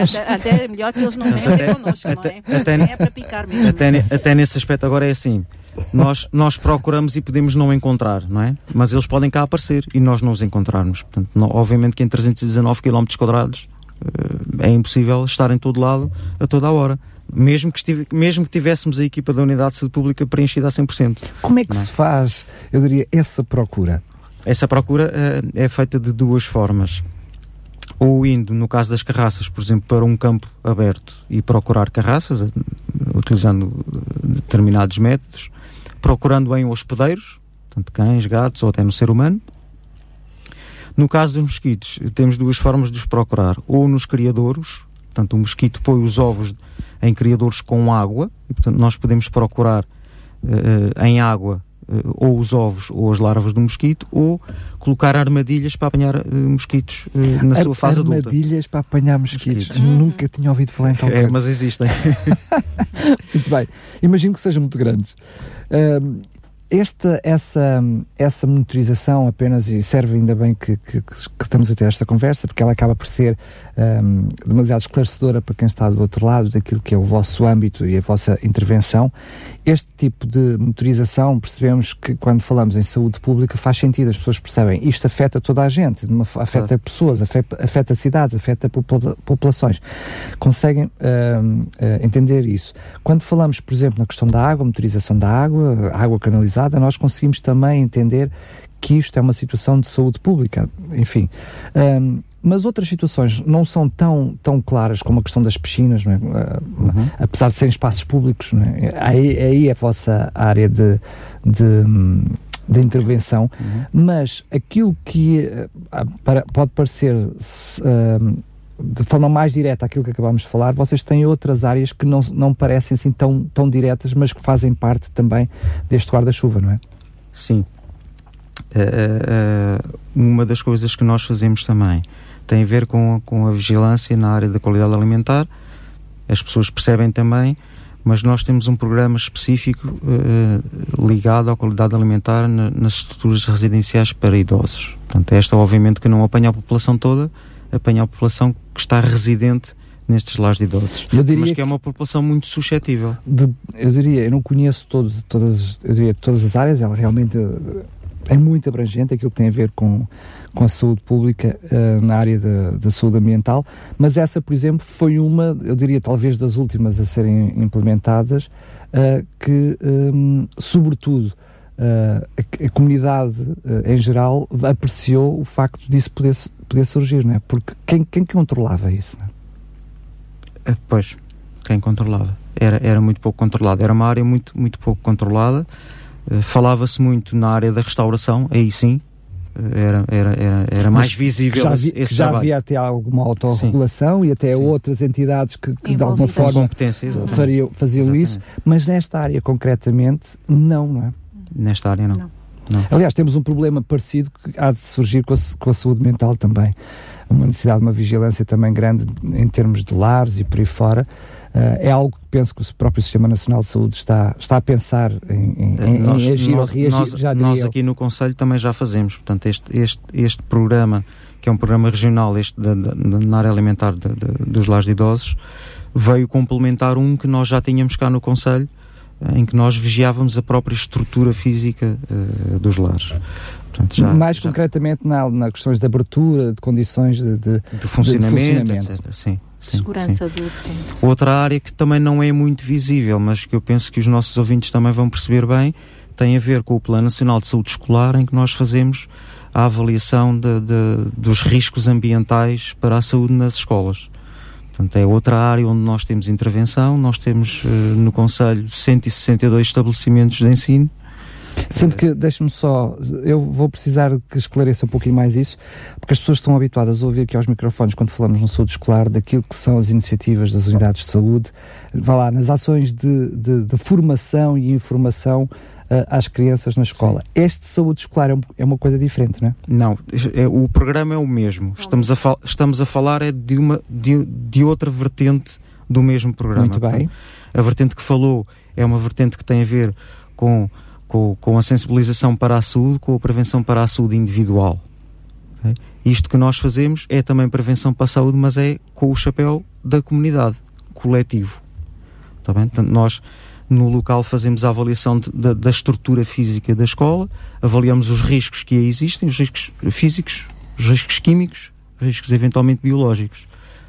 até, até, é melhor que eles não venham ter connosco, até, não é? Até, é para picar mesmo. Até, até nesse aspecto agora é assim. Nós, nós procuramos e podemos não encontrar, não é? Mas eles podem cá aparecer e nós não os encontrarmos. Portanto, não, obviamente que em 319 km quadrados uh, é impossível estar em todo lado a toda a hora mesmo que, estive, mesmo que tivéssemos a equipa da Unidade de Saúde Pública preenchida a 100%. Como é que é? se faz, eu diria, essa procura? Essa procura uh, é feita de duas formas. Ou indo, no caso das carraças, por exemplo, para um campo aberto e procurar carraças, uh, utilizando determinados métodos, procurando em hospedeiros, tanto cães, gatos ou até no ser humano. No caso dos mosquitos, temos duas formas de os procurar. Ou nos criadouros, portanto, o mosquito põe os ovos em criadores com água, e portanto nós podemos procurar uh, em água uh, ou os ovos ou as larvas do mosquito, ou colocar armadilhas para apanhar uh, mosquitos na Ar sua fase armadilhas adulta. Armadilhas para apanhar mosquitos. mosquitos. Nunca tinha ouvido falar em tal é, mas existem. muito bem. Imagino que sejam muito grandes. Esta, essa, essa monitorização apenas, e serve ainda bem que, que, que, estamos a ter esta conversa, porque ela acaba por ser um, demasiado esclarecedora para quem está do outro lado daquilo que é o vosso âmbito e a vossa intervenção. Este tipo de monitorização, percebemos que quando falamos em saúde pública faz sentido, as pessoas percebem, isto afeta toda a gente, afeta claro. pessoas, afeta, afeta cidades, afeta populações. Conseguem um, uh, entender isso. Quando falamos, por exemplo, na questão da água, monitorização da água, água canalizada, nós conseguimos também entender que isto é uma situação de saúde pública, enfim. Um, mas outras situações não são tão, tão claras como a questão das piscinas, é? uhum. apesar de serem espaços públicos, é? aí, aí é a vossa área de, de, de intervenção, uhum. mas aquilo que uh, para, pode parecer uh, de forma mais direta aquilo que acabámos de falar, vocês têm outras áreas que não, não parecem assim tão, tão diretas, mas que fazem parte também deste guarda-chuva, não é? Sim. Uh, uh, uma das coisas que nós fazemos também tem a ver com, com a vigilância na área da qualidade alimentar. As pessoas percebem também, mas nós temos um programa específico uh, ligado à qualidade alimentar na, nas estruturas residenciais para idosos. Portanto, esta obviamente que não apanha a população toda, apanha a população que está residente nestes lares de idosos. mas que é uma população muito suscetível. De, eu diria, eu não conheço todos, todas, eu diria, todas as áreas, ela realmente é muito abrangente, aquilo que tem a ver com, com a saúde pública uh, na área da, saúde ambiental, mas essa, por exemplo, foi uma, eu diria, talvez das últimas a serem implementadas, uh, que, um, sobretudo, Uh, a, a, comunidade em geral apreciou o facto disso poder, poder surgir, não é? Porque quem, quem controlava isso? É? Pois, quem controlava? Era, era muito pouco controlado. Era uma área muito, muito pouco controlada. Uh, Falava-se muito na área da restauração, aí sim. era, era, era, era mais visível já, esse, esse já trabalho. havia até alguma autorregulação Sim. e até Sim. outras entidades que, que de alguma forma fariam, faziam exatamente. isso, mas nesta área concretamente, não, não é? Nesta área, não. não. Não. Aliás, temos um problema parecido que há de surgir com a, com a saúde mental também. Uma necessidade de uma vigilância também grande em termos de lares e por aí fora. Uh, é algo que penso que o próprio Sistema Nacional de Saúde está, está a pensar em, em, nós, em agir nós, ou reagir. Nós, já nós aqui no Conselho também já fazemos. Portanto, este, este, este programa, que é um programa regional este da, da, na área alimentar de, de, dos lares de idosos, veio complementar um que nós já tínhamos cá no Conselho, em que nós vigiávamos a própria estrutura física uh, dos lares. Portanto, já, Mais já... concretamente na, na questões de abertura, de condições de, de, de funcionamento, de funcionamento. Etc. Sim. Sim, segurança sim. do utente. Outra área que também não é muito visível, mas que eu penso que os nossos ouvintes também vão perceber bem, tem a ver com o Plano Nacional de Saúde Escolar, em que nós fazemos a avaliação de, de, dos riscos ambientais para a saúde nas escolas. Portanto, é outra área onde nós temos intervenção. Nós temos uh, no Conselho 162 estabelecimentos de ensino Sendo que, deixe-me só, eu vou precisar que esclareça um pouquinho mais isso, porque as pessoas estão habituadas a ouvir aqui aos microfones quando falamos no saúde escolar daquilo que são as iniciativas das unidades de saúde, vá lá, nas ações de, de, de formação e informação às crianças na escola. Sim. Este saúde escolar é, um, é, uma coisa diferente, não é? Não, é, o programa é o mesmo. Estamos a, estamos a falar é de, uma, de, de outra vertente do mesmo programa. Muito bem. A vertente que falou é uma vertente que tem a ver com com, com a sensibilização para a saúde, com a prevenção para a saúde individual. Okay? Isto que nós fazemos é também prevenção para a saúde, mas é com o chapéu da comunidade, coletivo. Está bem? Portanto, nós no local fazemos a avaliação de, da, da estrutura física da escola, avaliamos os riscos que aí existem, os riscos físicos, os riscos químicos, os riscos eventualmente biológicos.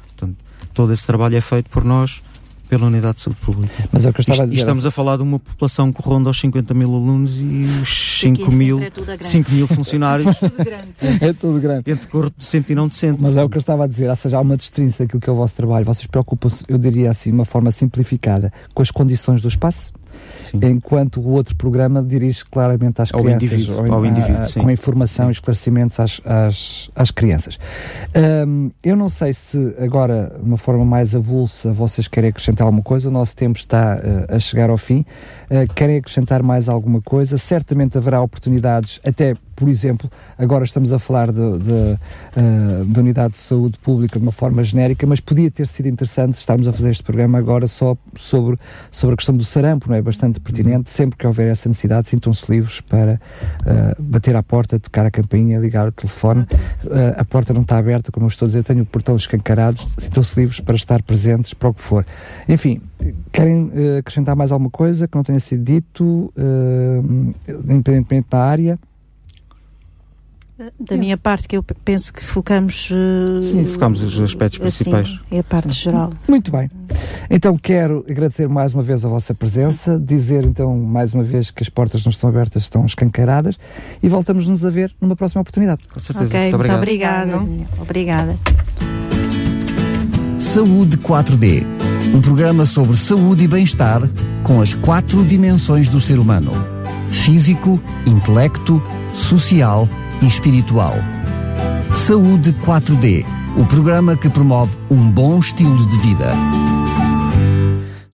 Portanto, todo esse trabalho é feito por nós pela Unidade de Saúde Pública. Mas é o que eu estava a dizer. estamos a falar de uma população que ronda aos 50 mil alunos e os 5 mil, é 5 mil funcionários. é tudo grande. É tudo grande. Entre corpo docente e não docente. Mas é o que eu estava a dizer, ou seja, há uma distinção daquilo que é o vosso trabalho. Vocês preocupam-se, eu diria assim, de uma forma simplificada, com as condições do espaço, Sim. enquanto o outro programa dirige claramente às ao crianças, indivíduo, ao, indivíduo, a, com informação sim. e esclarecimentos às, às, às crianças. Um, eu não sei se agora, de uma forma mais avulsa, vocês querem acrescentar alguma coisa, o nosso tempo está uh, a chegar ao fim. Uh, querem acrescentar mais alguma coisa? Certamente haverá oportunidades, até por exemplo, agora estamos a falar de, de, uh, de, unidade de saúde pública de uma forma genérica, mas podia ter sido interessante estarmos a fazer este programa agora só sobre, sobre a questão do sarampo, não é? Bastante pertinente. Sempre que houver essa necessidade, sintam-se livres para uh, bater à porta, tocar a campainha, ligar o telefone. Uh, a porta não está aberta, como eu estou a dizer, tenho o portão escancarado. Sintam-se livres para estar presentes para o que for. Enfim, querem acrescentar mais alguma coisa que não tenha sido dito, independentemente da área? Da minha parte, que eu penso que focamos. Uh, Sim, focamos os aspectos assim, principais. É a parte geral. Muito bem. Então quero agradecer mais uma vez a vossa presença, dizer então mais uma vez que as portas não estão abertas, estão escancaradas e voltamos-nos a ver numa próxima oportunidade. Com certeza. Okay, muito, muito obrigada. Obrigada. Saúde 4D. Um programa sobre saúde e bem-estar com as quatro dimensões do ser humano: físico, intelecto, social e e espiritual. Saúde 4D, o programa que promove um bom estilo de vida.